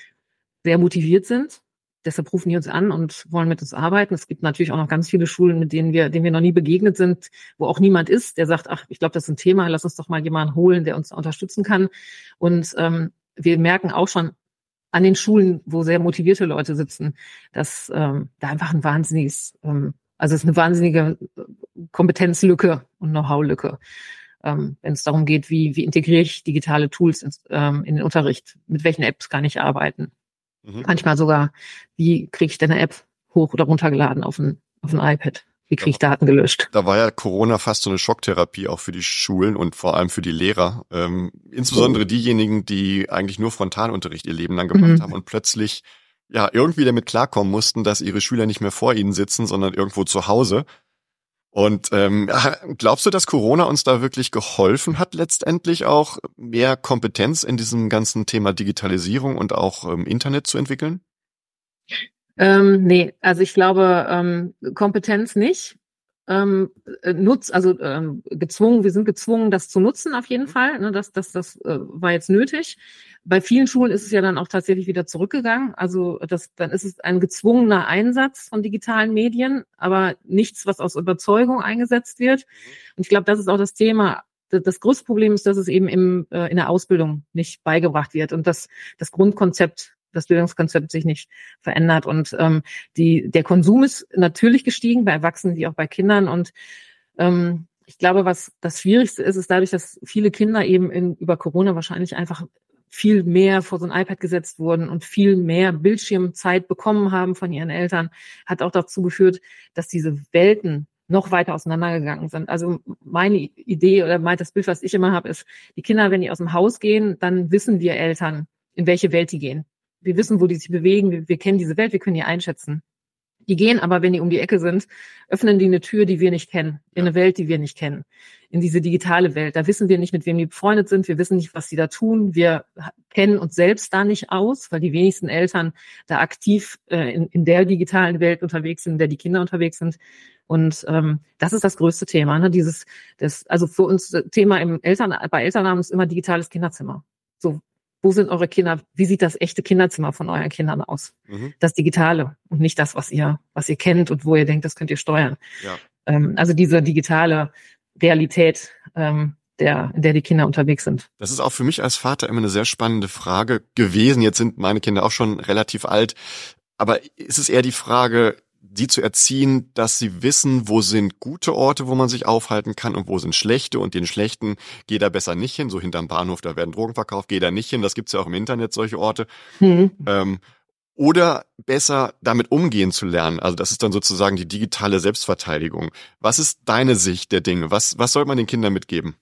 sehr motiviert sind, deshalb rufen die uns an und wollen mit uns arbeiten. Es gibt natürlich auch noch ganz viele Schulen, mit denen wir, denen wir noch nie begegnet sind, wo auch niemand ist, der sagt, ach, ich glaube, das ist ein Thema, lass uns doch mal jemanden holen, der uns unterstützen kann. Und ähm, wir merken auch schon an den Schulen, wo sehr motivierte Leute sitzen, dass ähm, da einfach ein wahnsinniges, ähm, also es ist eine wahnsinnige Kompetenzlücke und Know-how-Lücke. Ähm, wenn es darum geht, wie, wie integriere ich digitale Tools ins, ähm, in den Unterricht, mit welchen Apps kann ich arbeiten. Mhm. Manchmal sogar, wie kriege ich denn eine App hoch oder runtergeladen auf ein, auf ein iPad? Wie kriege ich Daten gelöscht? Da war ja Corona fast so eine Schocktherapie auch für die Schulen und vor allem für die Lehrer. Ähm, insbesondere diejenigen, die eigentlich nur Frontalunterricht ihr Leben lang gemacht mhm. haben und plötzlich ja irgendwie damit klarkommen mussten, dass ihre Schüler nicht mehr vor ihnen sitzen, sondern irgendwo zu Hause und ähm, glaubst du, dass Corona uns da wirklich geholfen hat, letztendlich auch mehr Kompetenz in diesem ganzen Thema Digitalisierung und auch ähm, Internet zu entwickeln? Ähm, nee, also ich glaube, ähm, Kompetenz nicht. Ähm, äh, nutz, also ähm, gezwungen, wir sind gezwungen, das zu nutzen auf jeden Fall. Ne, das, das, das äh, war jetzt nötig. Bei vielen Schulen ist es ja dann auch tatsächlich wieder zurückgegangen. Also das, dann ist es ein gezwungener Einsatz von digitalen Medien, aber nichts, was aus Überzeugung eingesetzt wird. Und ich glaube, das ist auch das Thema. Das größte Problem ist, dass es eben im, äh, in der Ausbildung nicht beigebracht wird und dass das Grundkonzept das Bildungskonzept sich nicht verändert. Und ähm, die, der Konsum ist natürlich gestiegen, bei Erwachsenen wie auch bei Kindern. Und ähm, ich glaube, was das Schwierigste ist, ist dadurch, dass viele Kinder eben in, über Corona wahrscheinlich einfach viel mehr vor so ein iPad gesetzt wurden und viel mehr Bildschirmzeit bekommen haben von ihren Eltern, hat auch dazu geführt, dass diese Welten noch weiter auseinandergegangen sind. Also meine Idee oder mein, das Bild, was ich immer habe, ist, die Kinder, wenn die aus dem Haus gehen, dann wissen wir Eltern, in welche Welt die gehen. Wir wissen, wo die sich bewegen, wir, wir kennen diese Welt, wir können die einschätzen. Die gehen aber, wenn die um die Ecke sind, öffnen die eine Tür, die wir nicht kennen, in eine Welt, die wir nicht kennen, in diese digitale Welt. Da wissen wir nicht, mit wem die befreundet sind, wir wissen nicht, was sie da tun, wir kennen uns selbst da nicht aus, weil die wenigsten Eltern da aktiv äh, in, in der digitalen Welt unterwegs sind, in der die Kinder unterwegs sind. Und ähm, das ist das größte Thema. Ne? Dieses, das, also für uns Thema im Eltern, bei Elternnamen ist immer digitales Kinderzimmer. So, wo sind eure Kinder? Wie sieht das echte Kinderzimmer von euren Kindern aus? Mhm. Das Digitale und nicht das, was ihr, was ihr kennt und wo ihr denkt, das könnt ihr steuern. Ja. Ähm, also diese digitale Realität, ähm, der, in der die Kinder unterwegs sind. Das ist auch für mich als Vater immer eine sehr spannende Frage gewesen. Jetzt sind meine Kinder auch schon relativ alt. Aber ist es eher die Frage, die zu erziehen, dass sie wissen, wo sind gute Orte, wo man sich aufhalten kann und wo sind schlechte und den schlechten geh da besser nicht hin, so hinterm Bahnhof, da werden Drogen verkauft, geh da nicht hin, das gibt's ja auch im Internet, solche Orte. Mhm. Ähm, oder besser damit umgehen zu lernen. Also das ist dann sozusagen die digitale Selbstverteidigung. Was ist deine Sicht der Dinge? Was, was soll man den Kindern mitgeben?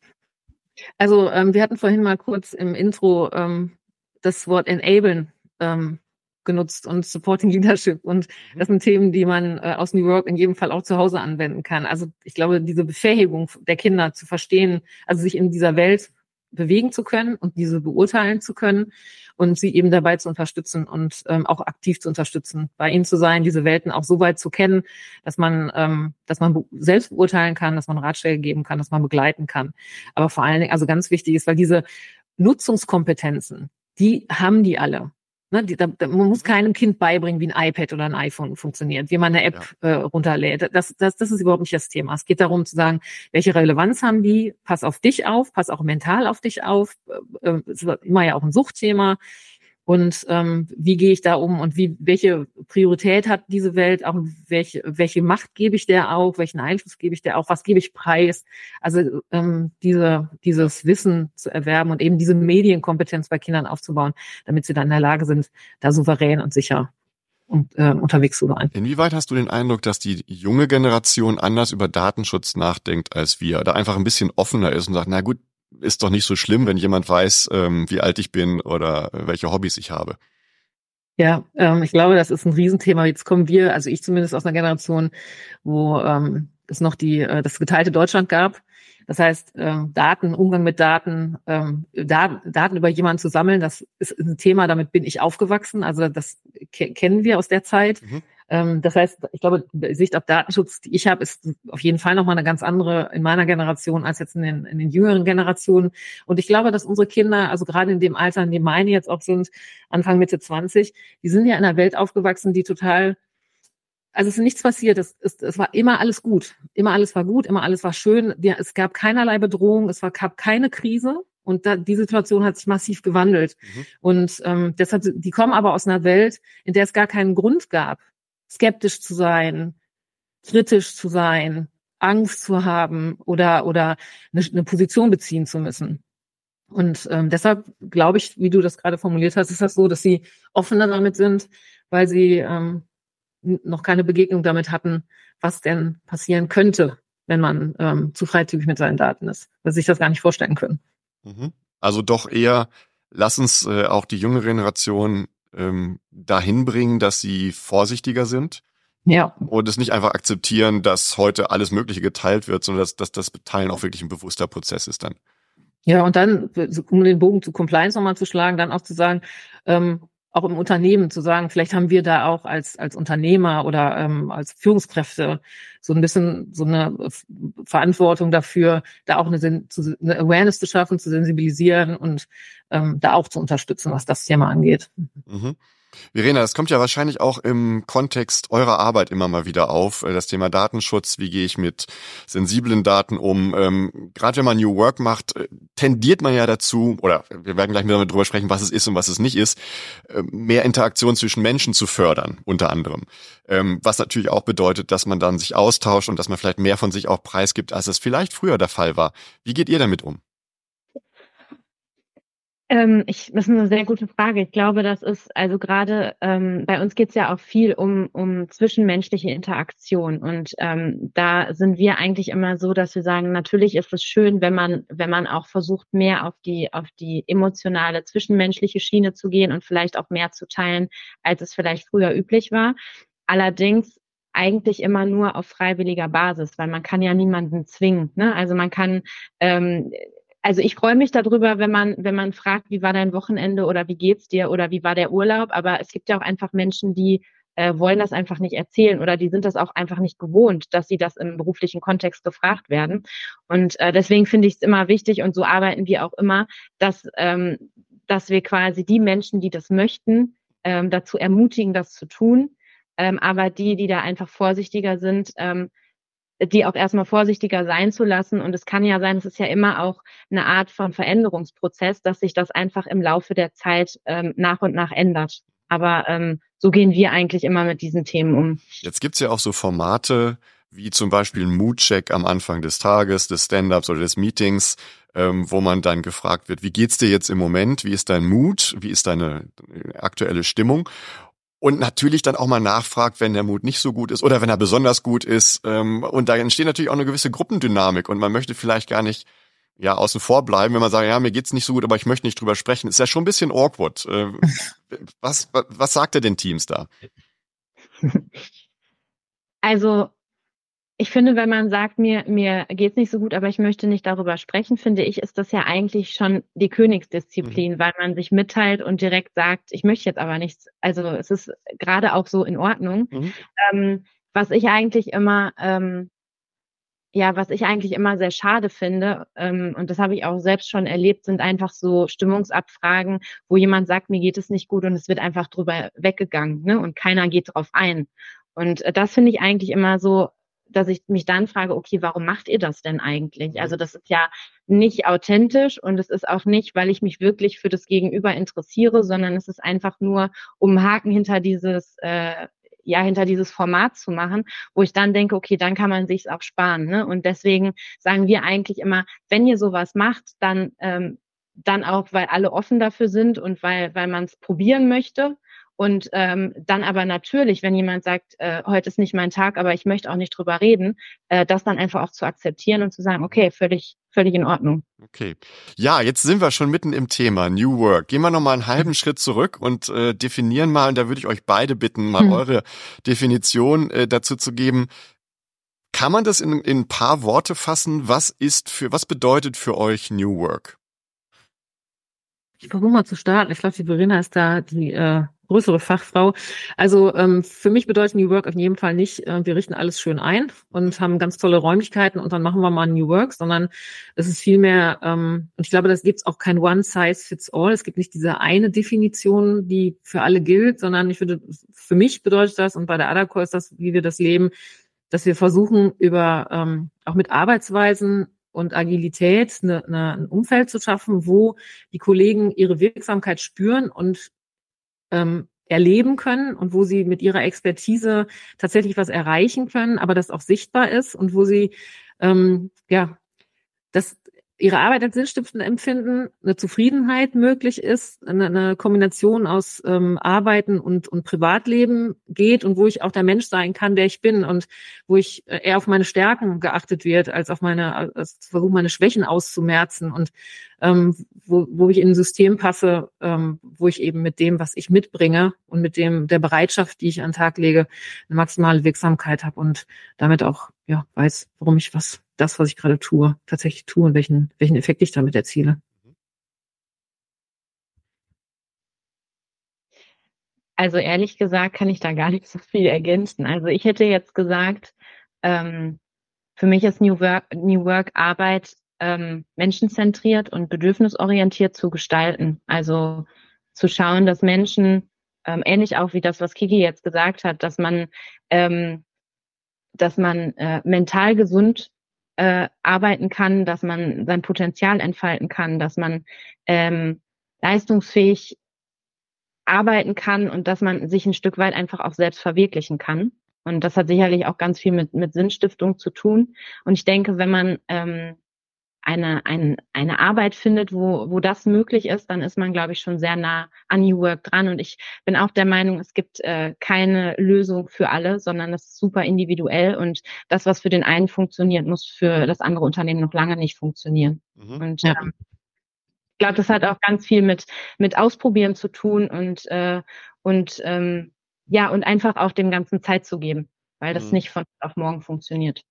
Also ähm, wir hatten vorhin mal kurz im Intro ähm, das Wort enablen ähm, genutzt und Supporting Leadership. Und mhm. das sind Themen, die man äh, aus New York in jedem Fall auch zu Hause anwenden kann. Also ich glaube, diese Befähigung der Kinder zu verstehen, also sich in dieser Welt bewegen zu können und diese beurteilen zu können und sie eben dabei zu unterstützen und ähm, auch aktiv zu unterstützen, bei ihnen zu sein, diese Welten auch so weit zu kennen, dass man, ähm, dass man selbst beurteilen kann, dass man Ratschläge geben kann, dass man begleiten kann. Aber vor allen Dingen, also ganz wichtig ist, weil diese Nutzungskompetenzen, die haben die alle. Ne, die, da, man muss keinem Kind beibringen, wie ein iPad oder ein iPhone funktioniert, wie man eine App ja. äh, runterlädt. Das, das, das ist überhaupt nicht das Thema. Es geht darum zu sagen, welche Relevanz haben die? Pass auf dich auf, pass auch mental auf dich auf. Äh, äh ist immer ja auch ein Suchtthema und ähm, wie gehe ich da um und wie welche Priorität hat diese Welt? Auch welche welche Macht gebe ich der auch? Welchen Einfluss gebe ich der auch? Was gebe ich preis? Also ähm, diese dieses Wissen zu erwerben und eben diese Medienkompetenz bei Kindern aufzubauen damit sie dann in der Lage sind da souverän und sicher äh, unterwegs zu sein. Inwieweit hast du den Eindruck, dass die junge Generation anders über Datenschutz nachdenkt als wir, da einfach ein bisschen offener ist und sagt, na gut, ist doch nicht so schlimm, wenn jemand weiß, ähm, wie alt ich bin oder welche Hobbys ich habe. Ja, ähm, ich glaube, das ist ein Riesenthema. Jetzt kommen wir, also ich zumindest aus einer Generation, wo ähm, es noch die äh, das geteilte Deutschland gab. Das heißt, ähm, Daten, Umgang mit Daten, ähm, da, Daten über jemanden zu sammeln, das ist ein Thema, damit bin ich aufgewachsen. Also das ke kennen wir aus der Zeit. Mhm. Ähm, das heißt, ich glaube, die Sicht auf Datenschutz, die ich habe, ist auf jeden Fall nochmal eine ganz andere in meiner Generation als jetzt in den, in den jüngeren Generationen. Und ich glaube, dass unsere Kinder, also gerade in dem Alter, in dem meine jetzt auch sind, Anfang Mitte 20, die sind ja in einer Welt aufgewachsen, die total also es ist nichts passiert. Es, es, es war immer alles gut. Immer alles war gut, immer alles war schön. Es gab keinerlei Bedrohung, es war, gab keine Krise. Und da, die Situation hat sich massiv gewandelt. Mhm. Und ähm, deshalb, die kommen aber aus einer Welt, in der es gar keinen Grund gab, skeptisch zu sein, kritisch zu sein, Angst zu haben oder, oder eine, eine Position beziehen zu müssen. Und ähm, deshalb glaube ich, wie du das gerade formuliert hast, ist das so, dass sie offener damit sind, weil sie ähm, noch keine Begegnung damit hatten, was denn passieren könnte, wenn man ähm, zu freizügig mit seinen Daten ist, weil sie sich das gar nicht vorstellen können. Mhm. Also doch eher, lass uns äh, auch die junge Generation ähm, dahin bringen, dass sie vorsichtiger sind. Ja. Und es nicht einfach akzeptieren, dass heute alles Mögliche geteilt wird, sondern dass, dass das Teilen auch wirklich ein bewusster Prozess ist dann. Ja, und dann, um den Bogen zu Compliance nochmal zu schlagen, dann auch zu sagen, ähm, auch im Unternehmen zu sagen, vielleicht haben wir da auch als, als Unternehmer oder ähm, als Führungskräfte so ein bisschen so eine Verantwortung dafür, da auch eine, eine Awareness zu schaffen, zu sensibilisieren und ähm, da auch zu unterstützen, was das Thema angeht. Mhm. Verena, das kommt ja wahrscheinlich auch im Kontext eurer Arbeit immer mal wieder auf. Äh, das Thema Datenschutz, wie gehe ich mit sensiblen Daten um? Ähm, Gerade wenn man New Work macht, äh, tendiert man ja dazu, oder wir werden gleich wieder darüber sprechen, was es ist und was es nicht ist, äh, mehr Interaktion zwischen Menschen zu fördern, unter anderem. Ähm, was natürlich auch bedeutet, dass man dann sich austauscht und dass man vielleicht mehr von sich auch preisgibt, als es vielleicht früher der Fall war. Wie geht ihr damit um? Ähm, ich, das ist eine sehr gute Frage. Ich glaube, das ist, also gerade ähm, bei uns geht es ja auch viel um, um zwischenmenschliche Interaktion. Und ähm, da sind wir eigentlich immer so, dass wir sagen, natürlich ist es schön, wenn man, wenn man auch versucht, mehr auf die, auf die emotionale, zwischenmenschliche Schiene zu gehen und vielleicht auch mehr zu teilen, als es vielleicht früher üblich war. Allerdings eigentlich immer nur auf freiwilliger Basis, weil man kann ja niemanden zwingen. Ne? Also man kann ähm, also ich freue mich darüber, wenn man, wenn man fragt, wie war dein Wochenende oder wie geht's dir oder wie war der Urlaub. Aber es gibt ja auch einfach Menschen, die äh, wollen das einfach nicht erzählen oder die sind das auch einfach nicht gewohnt, dass sie das im beruflichen Kontext gefragt werden. Und äh, deswegen finde ich es immer wichtig und so arbeiten wir auch immer, dass, ähm, dass wir quasi die Menschen, die das möchten, ähm, dazu ermutigen, das zu tun. Ähm, aber die, die da einfach vorsichtiger sind, ähm, die auch erstmal vorsichtiger sein zu lassen. Und es kann ja sein, es ist ja immer auch eine Art von Veränderungsprozess, dass sich das einfach im Laufe der Zeit ähm, nach und nach ändert. Aber ähm, so gehen wir eigentlich immer mit diesen Themen um. Jetzt gibt's ja auch so Formate, wie zum Beispiel ein Mood-Check am Anfang des Tages, des Stand-ups oder des Meetings, ähm, wo man dann gefragt wird, wie geht's dir jetzt im Moment? Wie ist dein Mut? Wie ist deine aktuelle Stimmung? Und natürlich dann auch mal nachfragt, wenn der Mut nicht so gut ist oder wenn er besonders gut ist. Ähm, und da entsteht natürlich auch eine gewisse Gruppendynamik und man möchte vielleicht gar nicht ja außen vor bleiben, wenn man sagt, ja, mir geht's nicht so gut, aber ich möchte nicht drüber sprechen. Ist ja schon ein bisschen awkward. Äh, was, was sagt er den Teams da? Also ich finde, wenn man sagt, mir, mir geht's nicht so gut, aber ich möchte nicht darüber sprechen, finde ich, ist das ja eigentlich schon die Königsdisziplin, mhm. weil man sich mitteilt und direkt sagt, ich möchte jetzt aber nichts. Also es ist gerade auch so in Ordnung. Mhm. Ähm, was ich eigentlich immer, ähm, ja, was ich eigentlich immer sehr schade finde, ähm, und das habe ich auch selbst schon erlebt, sind einfach so Stimmungsabfragen, wo jemand sagt, mir geht es nicht gut und es wird einfach drüber weggegangen, ne? Und keiner geht drauf ein. Und äh, das finde ich eigentlich immer so dass ich mich dann frage, okay, warum macht ihr das denn eigentlich? Also mhm. das ist ja nicht authentisch und es ist auch nicht, weil ich mich wirklich für das Gegenüber interessiere, sondern es ist einfach nur, um Haken hinter dieses äh, ja hinter dieses Format zu machen, wo ich dann denke, okay, dann kann man sich's auch sparen. Ne? Und deswegen sagen wir eigentlich immer, wenn ihr sowas macht, dann ähm, dann auch, weil alle offen dafür sind und weil weil man es probieren möchte Und ähm, dann aber natürlich, wenn jemand sagt, äh, heute ist nicht mein Tag, aber ich möchte auch nicht drüber reden, äh, das dann einfach auch zu akzeptieren und zu sagen, okay, völlig, völlig in Ordnung. Okay. Ja, jetzt sind wir schon mitten im Thema New Work. Gehen wir noch mal einen halben Schritt zurück und äh, definieren mal, und da würde ich euch beide bitten, mal hm. eure Definition äh, dazu zu geben. Kann man das in, in ein paar Worte fassen? Was ist für, was bedeutet für euch New Work? Ich versuche mal zu starten. Ich glaube, die Verena ist da die äh, größere Fachfrau. Also ähm, für mich bedeutet New Work auf jeden Fall nicht, äh, wir richten alles schön ein und haben ganz tolle Räumlichkeiten und dann machen wir mal New Work, sondern es ist vielmehr, ähm, und ich glaube, das gibt es auch kein One Size Fits All. Es gibt nicht diese eine Definition, die für alle gilt, sondern ich würde, für mich bedeutet das und bei der Adacor ist das, wie wir das leben, dass wir versuchen, über ähm, auch mit Arbeitsweisen und Agilität eine, eine, ein Umfeld zu schaffen, wo die Kollegen ihre Wirksamkeit spüren und ähm, erleben können und wo sie mit ihrer Expertise tatsächlich was erreichen können, aber das auch sichtbar ist und wo sie ähm, ja das ihre Arbeit als sinnstiftend empfinden, eine Zufriedenheit möglich ist, eine, eine Kombination aus ähm, Arbeiten und, und Privatleben geht und wo ich auch der Mensch sein kann, der ich bin und wo ich äh, eher auf meine Stärken geachtet wird, als auf meine, als versuche meine Schwächen auszumerzen und ähm, wo, wo ich in ein System passe, ähm, wo ich eben mit dem, was ich mitbringe und mit dem der Bereitschaft, die ich an den Tag lege, eine maximale Wirksamkeit habe und damit auch ja weiß, warum ich was das, was ich gerade tue, tatsächlich tue und welchen, welchen Effekt ich damit erziele. Also ehrlich gesagt kann ich da gar nicht so viel ergänzen. Also ich hätte jetzt gesagt, ähm, für mich ist New Work, New Work Arbeit ähm, menschenzentriert und bedürfnisorientiert zu gestalten. Also zu schauen, dass Menschen, ähm, ähnlich auch wie das, was Kiki jetzt gesagt hat, dass man, ähm, dass man äh, mental gesund äh, arbeiten kann, dass man sein Potenzial entfalten kann, dass man ähm, leistungsfähig arbeiten kann und dass man sich ein Stück weit einfach auch selbst verwirklichen kann. Und das hat sicherlich auch ganz viel mit, mit Sinnstiftung zu tun. Und ich denke, wenn man ähm, eine, ein, eine Arbeit findet, wo, wo das möglich ist, dann ist man, glaube ich, schon sehr nah an New Work dran. Und ich bin auch der Meinung, es gibt äh, keine Lösung für alle, sondern das ist super individuell. Und das, was für den einen funktioniert, muss für das andere Unternehmen noch lange nicht funktionieren. Mhm. Und ähm, ich glaube, das hat auch ganz viel mit, mit Ausprobieren zu tun und, äh, und ähm, ja, und einfach auch dem Ganzen Zeit zu geben, weil das mhm. nicht von auf morgen funktioniert.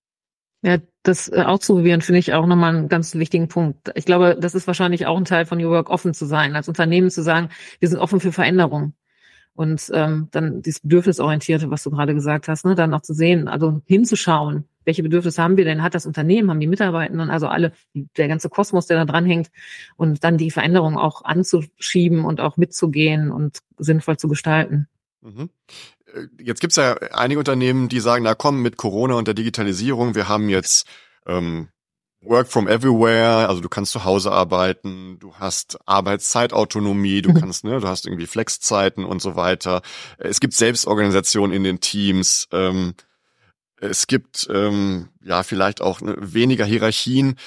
Ja, das äh, auszuprobieren finde ich auch nochmal einen ganz wichtigen Punkt. Ich glaube, das ist wahrscheinlich auch ein Teil von New Work, offen zu sein, als Unternehmen zu sagen, wir sind offen für Veränderungen. Und ähm, dann dieses Bedürfnisorientierte, was du gerade gesagt hast, ne, dann auch zu sehen, also hinzuschauen, welche Bedürfnisse haben wir denn? Hat das Unternehmen, haben die Mitarbeitenden, also alle, der ganze Kosmos, der da dran hängt, und dann die Veränderung auch anzuschieben und auch mitzugehen und sinnvoll zu gestalten. Mhm. Äh, jetzt gibt's ja einige Unternehmen, die sagen, na komm, mit Corona und der Digitalisierung, wir haben jetzt ähm, Work from everywhere, also du kannst zu Hause arbeiten, du hast Arbeitszeitautonomie, du mhm. kannst, ne, du hast irgendwie Flexzeiten und so weiter. Es gibt Selbstorganisation in den Teams. Ähm, es gibt ähm, ja vielleicht auch ne, weniger Hierarchien.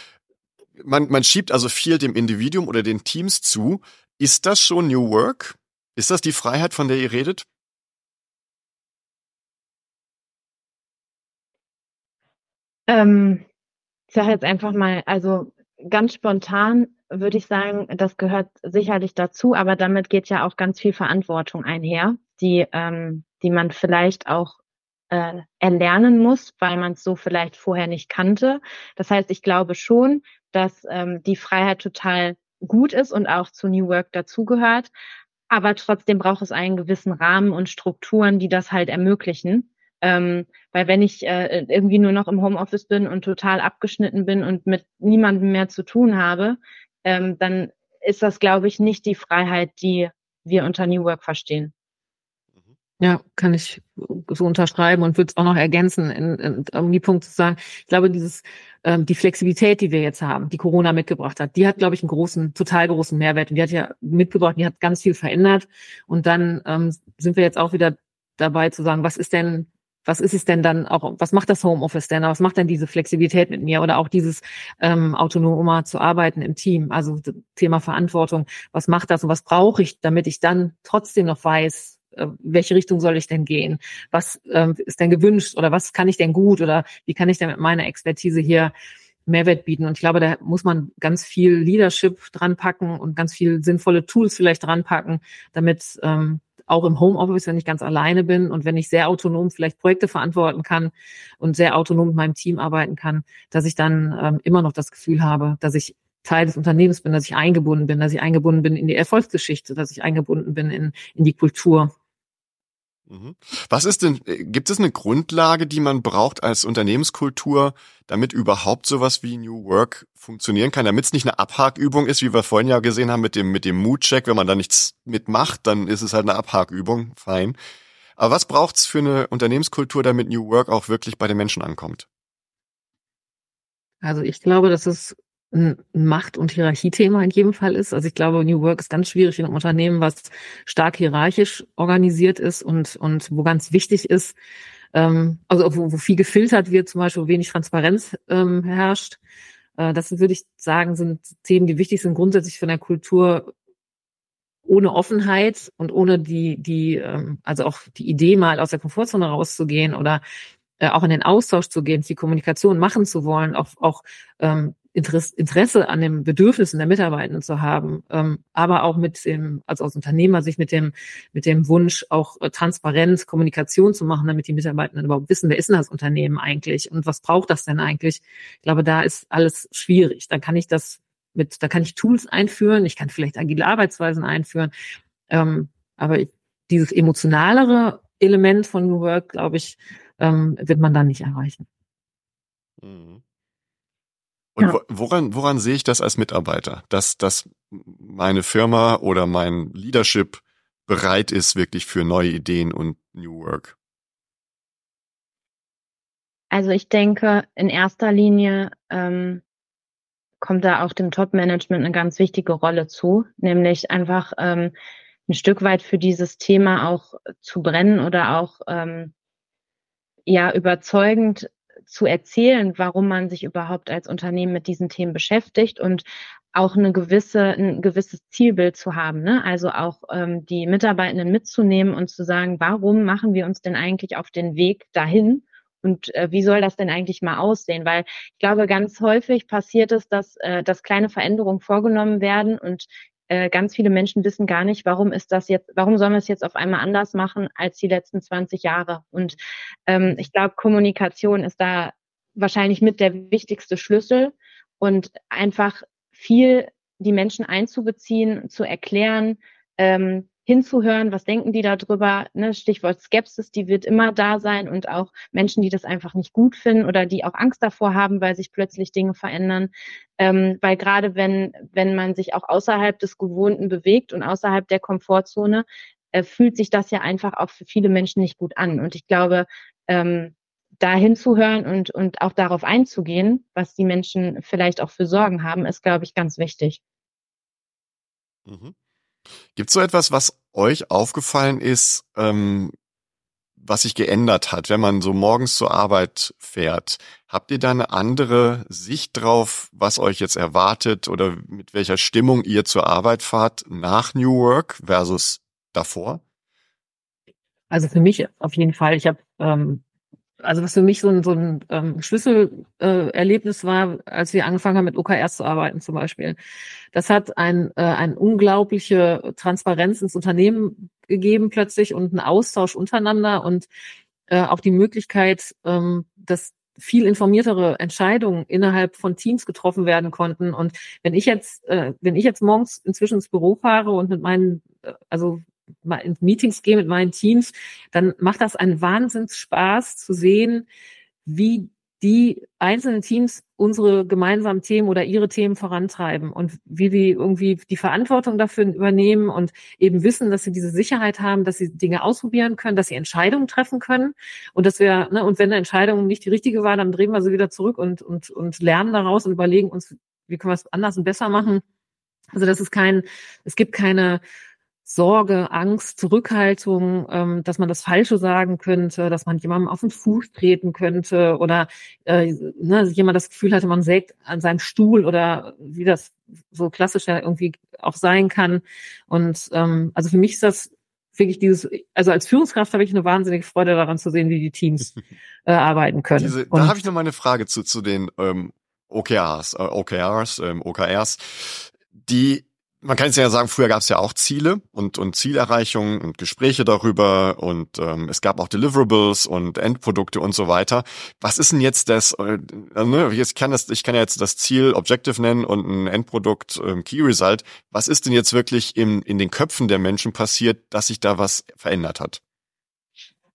Man, man schiebt also viel dem Individuum oder den Teams zu. Ist das schon New Work? Ist das die Freiheit, von der ihr redet? Ähm, ich sage jetzt einfach mal, also ganz spontan würde ich sagen, das gehört sicherlich dazu, aber damit geht ja auch ganz viel Verantwortung einher, die, ähm, die man vielleicht auch äh, erlernen muss, weil man es so vielleicht vorher nicht kannte. Das heißt, ich glaube schon, dass ähm, die Freiheit total gut ist und auch zu New Work dazugehört. Aber trotzdem braucht es einen gewissen Rahmen und Strukturen, die das halt ermöglichen. Ähm, weil wenn ich äh, irgendwie nur noch im Homeoffice bin und total abgeschnitten bin und mit niemandem mehr zu tun habe, ähm, dann ist das, glaube ich, nicht die Freiheit, die wir unter New Work verstehen. Ja, kann ich so unterschreiben und würde es auch noch ergänzen, in, in, um die Punkte zu sagen. Ich glaube, dieses ähm, die Flexibilität, die wir jetzt haben, die Corona mitgebracht hat, die hat, glaube ich, einen großen, total großen Mehrwert. Und die hat ja mitgebracht, die hat ganz viel verändert. Und dann ähm, sind wir jetzt auch wieder dabei zu sagen, was ist denn was ist es denn dann auch, was macht das Homeoffice denn? Was macht denn diese Flexibilität mit mir oder auch dieses ähm, autonomer zu arbeiten im Team? Also Thema Verantwortung, was macht das und was brauche ich, damit ich dann trotzdem noch weiß, äh, welche Richtung soll ich denn gehen? Was ähm, ist denn gewünscht oder was kann ich denn gut oder wie kann ich denn mit meiner Expertise hier Mehrwert bieten? Und ich glaube, da muss man ganz viel Leadership dran packen und ganz viel sinnvolle Tools vielleicht dran packen, damit ähm, auch im Homeoffice, wenn ich ganz alleine bin und wenn ich sehr autonom vielleicht Projekte verantworten kann und sehr autonom mit meinem Team arbeiten kann, dass ich dann ähm, immer noch das Gefühl habe, dass ich Teil des Unternehmens bin, dass ich eingebunden bin, dass ich eingebunden bin in die Erfolgsgeschichte, dass ich eingebunden bin in, in die Kultur. Mhm. Was ist denn, äh, gibt es eine Grundlage, die man braucht als Unternehmenskultur, damit überhaupt sowas wie New Work funktionieren kann, damit es nicht eine Abhakübung ist, wie wir vorhin ja gesehen haben mit dem, mit dem Mood-Check, wenn man da nichts mitmacht, dann ist es halt eine Abhakübung, fein. Aber was braucht's für eine Unternehmenskultur, damit New Work auch wirklich bei den Menschen ankommt? Also ich glaube, dass es ein Macht- und Hierarchiethema in jedem Fall ist. Also ich glaube, New Work ist ganz schwierig in einem Unternehmen, was stark hierarchisch organisiert ist und, und wo ganz wichtig ist, ähm, also wo, wo viel gefiltert wird, zum Beispiel, wo wenig Transparenz ähm, herrscht. Äh, das würde ich sagen, sind Themen, die wichtig sind grundsätzlich von der Kultur ohne Offenheit und ohne die, die, ähm, also auch die Idee mal aus der Komfortzone rauszugehen oder äh, auch in den Austausch zu gehen, die Kommunikation machen zu wollen, auch, auch ähm, Interesse an den Bedürfnissen der Mitarbeitenden zu haben, ähm, aber auch mit dem, also als Unternehmer sich mit dem, mit dem Wunsch auch äh, transparent Kommunikation zu machen, damit die Mitarbeitenden überhaupt wissen, wer ist denn das Unternehmen eigentlich und was braucht das denn eigentlich? Ich glaube, da ist alles schwierig. Da kann ich das mit, da kann ich Tools einführen, ich kann vielleicht agile Arbeitsweisen einführen, ähm, aber dieses emotionalere Element von New Work, glaube ich, ähm, wird man dann nicht erreichen. Mhm. Und ja. woran, woran sehe ich das als Mitarbeiter? Dass, dass meine Firma oder mein Leadership bereit ist wirklich für neue Ideen und New Work? Also ich denke, in erster Linie ähm, kommt da auch dem Top-Management eine ganz wichtige Rolle zu, nämlich einfach ähm, ein Stück weit für dieses Thema auch zu brennen oder auch ähm, ja überzeugend zu erzählen, warum man sich überhaupt als Unternehmen mit diesen Themen beschäftigt und auch eine gewisse, ein gewisses Zielbild zu haben. Ne? Also auch ähm, die Mitarbeitenden mitzunehmen und zu sagen, warum machen wir uns denn eigentlich auf den Weg dahin? Und äh, wie soll das denn eigentlich mal aussehen? Weil ich glaube, ganz häufig passiert es, dass, äh, dass kleine Veränderungen vorgenommen werden und äh, ganz viele Menschen wissen gar nicht, warum ist das jetzt, warum sollen wir es jetzt auf einmal anders machen als die letzten 20 Jahre? Und ähm, ich glaube, Kommunikation ist da wahrscheinlich mit der wichtigste Schlüssel und einfach viel die Menschen einzubeziehen, zu erklären, ähm, hinzuhören, was denken die darüber, ne? Stichwort Skepsis, die wird immer da sein und auch Menschen, die das einfach nicht gut finden oder die auch Angst davor haben, weil sich plötzlich Dinge verändern. Ähm, weil gerade wenn, wenn man sich auch außerhalb des Gewohnten bewegt und außerhalb der Komfortzone, äh, fühlt sich das ja einfach auch für viele Menschen nicht gut an. Und ich glaube, ähm, da hinzuhören und, und auch darauf einzugehen, was die Menschen vielleicht auch für Sorgen haben, ist, glaube ich, ganz wichtig. Mhm. Gibt es so etwas, was euch aufgefallen ist, ähm, was sich geändert hat, wenn man so morgens zur Arbeit fährt? Habt ihr da eine andere Sicht drauf, was euch jetzt erwartet oder mit welcher Stimmung ihr zur Arbeit fahrt nach New Work versus davor? Also für mich auf jeden Fall. Ich habe ähm, also was für mich so ein, so ein ähm, Schlüsselerlebnis äh, war, als wir angefangen haben mit OKRs zu arbeiten zum Beispiel. Das hat ein, äh, eine unglaubliche Transparenz ins Unternehmen gegeben plötzlich und einen Austausch untereinander und äh, auch die Möglichkeit, ähm, dass viel informiertere Entscheidungen innerhalb von Teams getroffen werden konnten. Und wenn ich jetzt, äh, wenn ich jetzt morgens inzwischen ins Büro fahre und mit meinen, äh, also in Meetings gehe mit meinen Teams, dann macht das einen Wahnsinnsspaß zu sehen, wie die einzelnen Teams unsere gemeinsamen Themen oder ihre Themen vorantreiben und wie sie irgendwie die Verantwortung dafür übernehmen und eben wissen, dass sie diese Sicherheit haben, dass sie Dinge ausprobieren können, dass sie Entscheidungen treffen können und dass wir, ne, und wenn eine Entscheidung nicht die richtige war, dann drehen wir sie wieder zurück und, und, und lernen daraus und überlegen uns, wie können wir es anders und besser machen. Also das ist kein, es gibt keine Sorge, Angst, Zurückhaltung, ähm, dass man das Falsche sagen könnte, dass man jemandem auf den Fuß treten könnte oder äh, ne, jemand das Gefühl hatte, man sägt an seinem Stuhl oder wie das so klassisch ja irgendwie auch sein kann. Und ähm, also für mich ist das wirklich dieses, also als Führungskraft habe ich eine wahnsinnige Freude daran zu sehen, wie die Teams äh, arbeiten können. Diese, da habe ich noch mal eine Frage zu, zu den ähm, OKRs, äh, OKRs, ähm, OKRs. Die man kann es ja sagen, früher gab es ja auch Ziele und, und Zielerreichungen und Gespräche darüber und ähm, es gab auch Deliverables und Endprodukte und so weiter. Was ist denn jetzt das, äh, ne, ich, kann das, ich kann ja jetzt das Ziel Objective nennen und ein Endprodukt ähm, Key Result. Was ist denn jetzt wirklich im, in den Köpfen der Menschen passiert, dass sich da was verändert hat?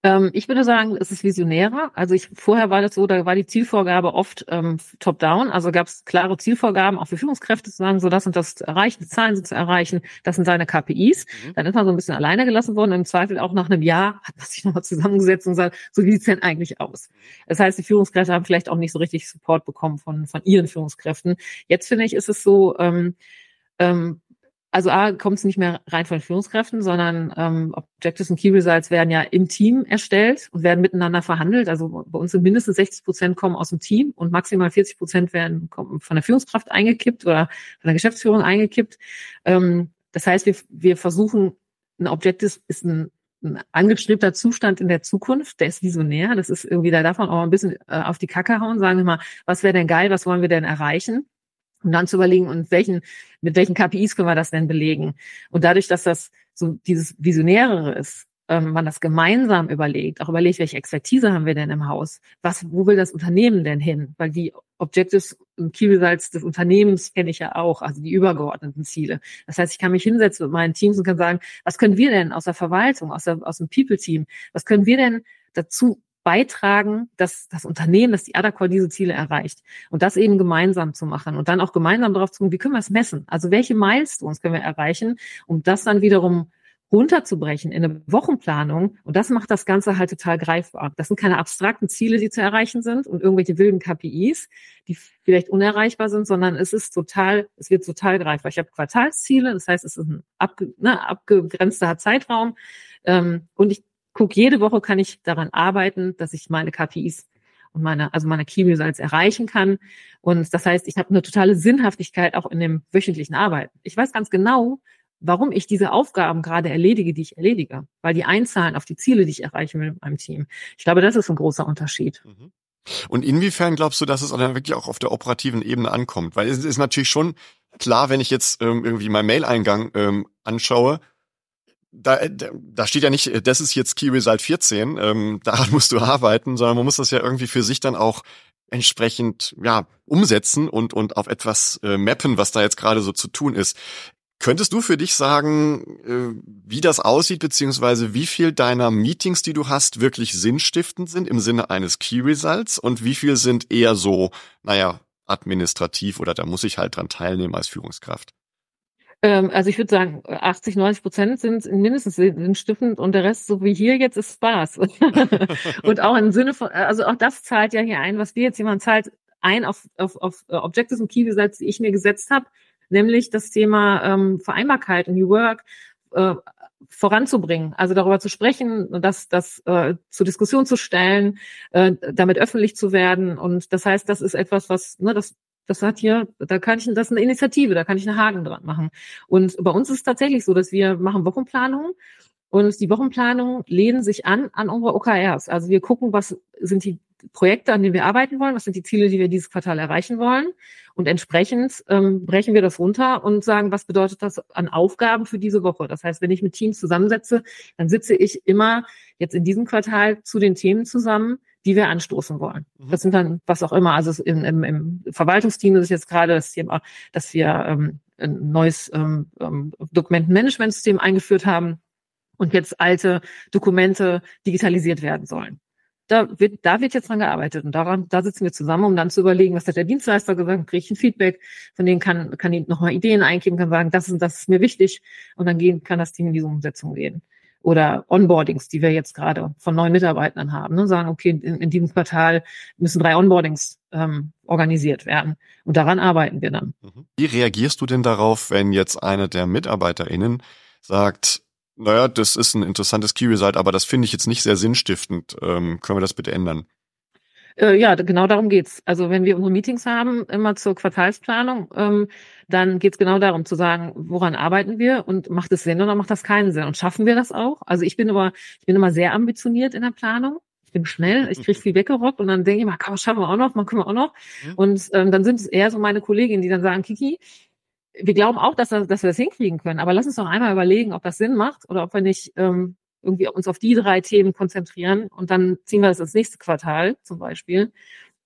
Ähm, ich würde sagen, es ist visionärer. Also ich vorher war das so, da war die Zielvorgabe oft ähm, top-down. Also gab es klare Zielvorgaben auch für Führungskräfte zu sagen, so das und das zu erreichen, die Zahlen sind zu erreichen, das sind seine KPIs. Mhm. Dann ist man so ein bisschen alleine gelassen worden. Im Zweifel auch nach einem Jahr hat man sich nochmal zusammengesetzt und gesagt, so wie sieht's denn eigentlich aus? Das heißt, die Führungskräfte haben vielleicht auch nicht so richtig Support bekommen von, von ihren Führungskräften. Jetzt finde ich, ist es so, ähm, ähm, also A, kommt es nicht mehr rein von Führungskräften, sondern ähm, Objectives und Key Results werden ja im Team erstellt und werden miteinander verhandelt. Also bei uns sind mindestens 60 Prozent kommen aus dem Team und maximal 40 Prozent werden von der Führungskraft eingekippt oder von der Geschäftsführung eingekippt. Ähm, das heißt, wir, wir versuchen, ein Objective ist ein, ein angestrebter Zustand in der Zukunft, der ist visionär. Das ist irgendwie, da darf man auch ein bisschen äh, auf die Kacke hauen, sagen wir mal, was wäre denn geil, was wollen wir denn erreichen? Und dann zu überlegen, und welchen, mit welchen KPIs können wir das denn belegen? Und dadurch, dass das so dieses Visionärere ist, ähm, man das gemeinsam überlegt, auch überlegt, welche Expertise haben wir denn im Haus? Was, wo will das Unternehmen denn hin? Weil die Objectives und Key Results des Unternehmens kenne ich ja auch, also die übergeordneten Ziele. Das heißt, ich kann mich hinsetzen mit meinen Teams und kann sagen, was können wir denn aus der Verwaltung, aus, der, aus dem People-Team, was können wir denn dazu beitragen, dass das Unternehmen, dass die Adacor diese Ziele erreicht. Und das eben gemeinsam zu machen und dann auch gemeinsam darauf zu gucken, wie können wir es messen? Also welche Milestones können wir erreichen, um das dann wiederum runterzubrechen in eine Wochenplanung. Und das macht das Ganze halt total greifbar. Das sind keine abstrakten Ziele, die zu erreichen sind und irgendwelche wilden KPIs, die vielleicht unerreichbar sind, sondern es ist total, es wird total greifbar. Ich habe Quartalsziele, das heißt, es ist ein abge, ne, abgegrenzter Zeitraum. Ähm, und ich guck, jede Woche kann ich daran arbeiten, dass ich meine KPIs und meine, also meine Key Results erreichen kann. Und das heißt, ich habe eine totale Sinnhaftigkeit auch in dem wöchentlichen Arbeiten. Ich weiß ganz genau, warum ich diese Aufgaben gerade erledige, die ich erledige, weil die einzahlen auf die Ziele, die ich erreichen will mit meinem Team. Ich glaube, das ist ein großer Unterschied. Mhm. Und inwiefern glaubst du, dass es dann wirklich auch auf der operativen Ebene ankommt? Weil es ist natürlich schon klar, wenn ich jetzt ähm, irgendwie meinen Mail-Eingang ähm, anschaue, da, da steht ja nicht, das ist jetzt Key Result 14, ähm, daran musst du arbeiten, sondern man muss das ja irgendwie für sich dann auch entsprechend ja umsetzen und und auf etwas äh, mappen, was da jetzt gerade so zu tun ist. Könntest du für dich sagen, äh, wie das aussieht, beziehungsweise wie viel deiner Meetings, die du hast, wirklich sinnstiftend sind im Sinne eines Key Results und wie viel sind eher so, naja, administrativ oder da muss ich halt dran teilnehmen als Führungskraft? Ähm, also ich würde sagen, 80, 90 Prozent sind mindestens sinnstiftend und der Rest, so wie hier jetzt, ist Spaß. und auch im Sinne von, also auch das zahlt ja hier ein, was wir jetzt jemand zahlt, ein auf, auf, auf äh, Objectives und Key Results, die ich mir gesetzt habe, nämlich das Thema ähm, Vereinbarkeit New Work äh, voranzubringen, also darüber zu sprechen, das, das äh, zur Diskussion zu stellen, äh, damit öffentlich zu werden. Und das heißt, das ist etwas, was, ne, das das hat hier, da kann ich, das ist eine Initiative, da kann ich einen Haken dran machen. Und bei uns ist es tatsächlich so, dass wir machen Wochenplanungen und die Wochenplanungen lehnen sich an an unsere OKRs. Also wir gucken, was sind die Projekte, an denen wir arbeiten wollen, was sind die Ziele, die wir dieses Quartal erreichen wollen. Und entsprechend ähm, brechen wir das runter und sagen, was bedeutet das an Aufgaben für diese Woche. Das heißt, wenn ich mit Teams zusammensetze, dann sitze ich immer jetzt in diesem Quartal zu den Themen zusammen, die wir anstoßen wollen. Mhm. Das sind dann was auch immer. Also im, im, im Verwaltungsteam ist jetzt gerade das Thema, dass wir ähm, ein neues ähm, ähm, Dokumentenmanagementsystem eingeführt haben und jetzt alte Dokumente digitalisiert werden sollen. Da wird, da wird jetzt dran gearbeitet und daran, da sitzen wir zusammen, um dann zu überlegen, was hat der Dienstleister gesagt, kriege ich ein Feedback, von denen kann, kann die nochmal Ideen eingeben, kann sagen, das ist, das ist mir wichtig und dann gehen, kann das Team in diese Umsetzung gehen oder Onboardings, die wir jetzt gerade von neuen Mitarbeitern haben, ne, sagen, okay, in, in diesem Quartal müssen drei Onboardings ähm, organisiert werden. Und daran arbeiten wir dann. Mhm. Wie reagierst du denn darauf, wenn jetzt eine der MitarbeiterInnen sagt, naja, das ist ein interessantes Key Result, aber das finde ich jetzt nicht sehr sinnstiftend. Ähm, können wir das bitte ändern? Äh, ja, genau darum geht's. Also wenn wir unsere Meetings haben, immer zur Quartalsplanung, ähm, dann geht's genau darum zu sagen, woran arbeiten wir und macht es Sinn oder macht das keinen Sinn? Und schaffen wir das auch? Also ich bin immer, ich bin immer sehr ambitioniert in der Planung. Ich bin schnell, ich krieg viel weggerockt und dann denke ich mal, komm, schaffen wir auch noch, mal können wir auch noch. Mhm. Und ähm, dann sind es eher so meine Kolleginnen, die dann sagen, Kiki, wir glauben auch, dass, dass wir das hinkriegen können, aber lass uns doch einmal überlegen, ob das Sinn macht oder ob wir nicht ähm, irgendwie uns auf die drei Themen konzentrieren und dann ziehen wir das ins nächste Quartal zum Beispiel,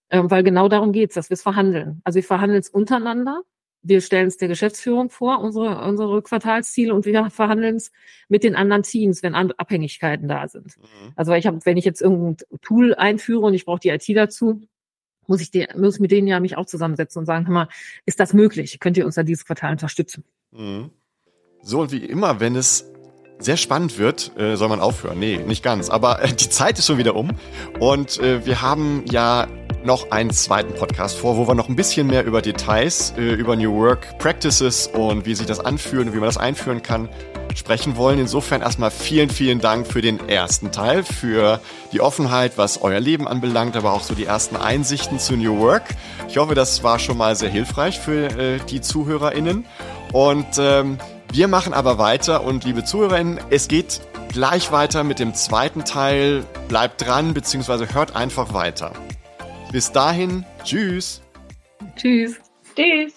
ähm, weil genau darum geht's, dass wir es verhandeln. Also wir verhandeln es untereinander, wir stellen es der Geschäftsführung vor, unsere, unsere Quartalsziele und wir verhandeln es mit den anderen Teams, wenn Abhängigkeiten da sind. Mhm. Also ich habe, wenn ich jetzt irgendein Tool einführe und ich brauche die IT dazu, muss ich, die, muss mit denen ja mich auch zusammensetzen und sagen, hör mal, ist das möglich? Könnt ihr uns da dieses Quartal unterstützen? Mhm. So und wie immer, wenn es sehr spannend wird, äh, soll man aufhören. Nee, nicht ganz. Aber äh, die Zeit ist schon wieder um. Und äh, wir haben ja noch einen zweiten Podcast vor, wo wir noch ein bisschen mehr über Details, über New Work Practices und wie sich das anfühlt und wie man das einführen kann, sprechen wollen. Insofern erstmal vielen, vielen Dank für den ersten Teil, für die Offenheit, was euer Leben anbelangt, aber auch so die ersten Einsichten zu New Work. Ich hoffe, das war schon mal sehr hilfreich für die ZuhörerInnen. Und ähm, wir machen aber weiter und liebe Zuhörerinnen, es geht gleich weiter mit dem zweiten Teil. Bleibt dran, beziehungsweise hört einfach weiter. Bis dahin, tschüss. Tschüss. Tschüss.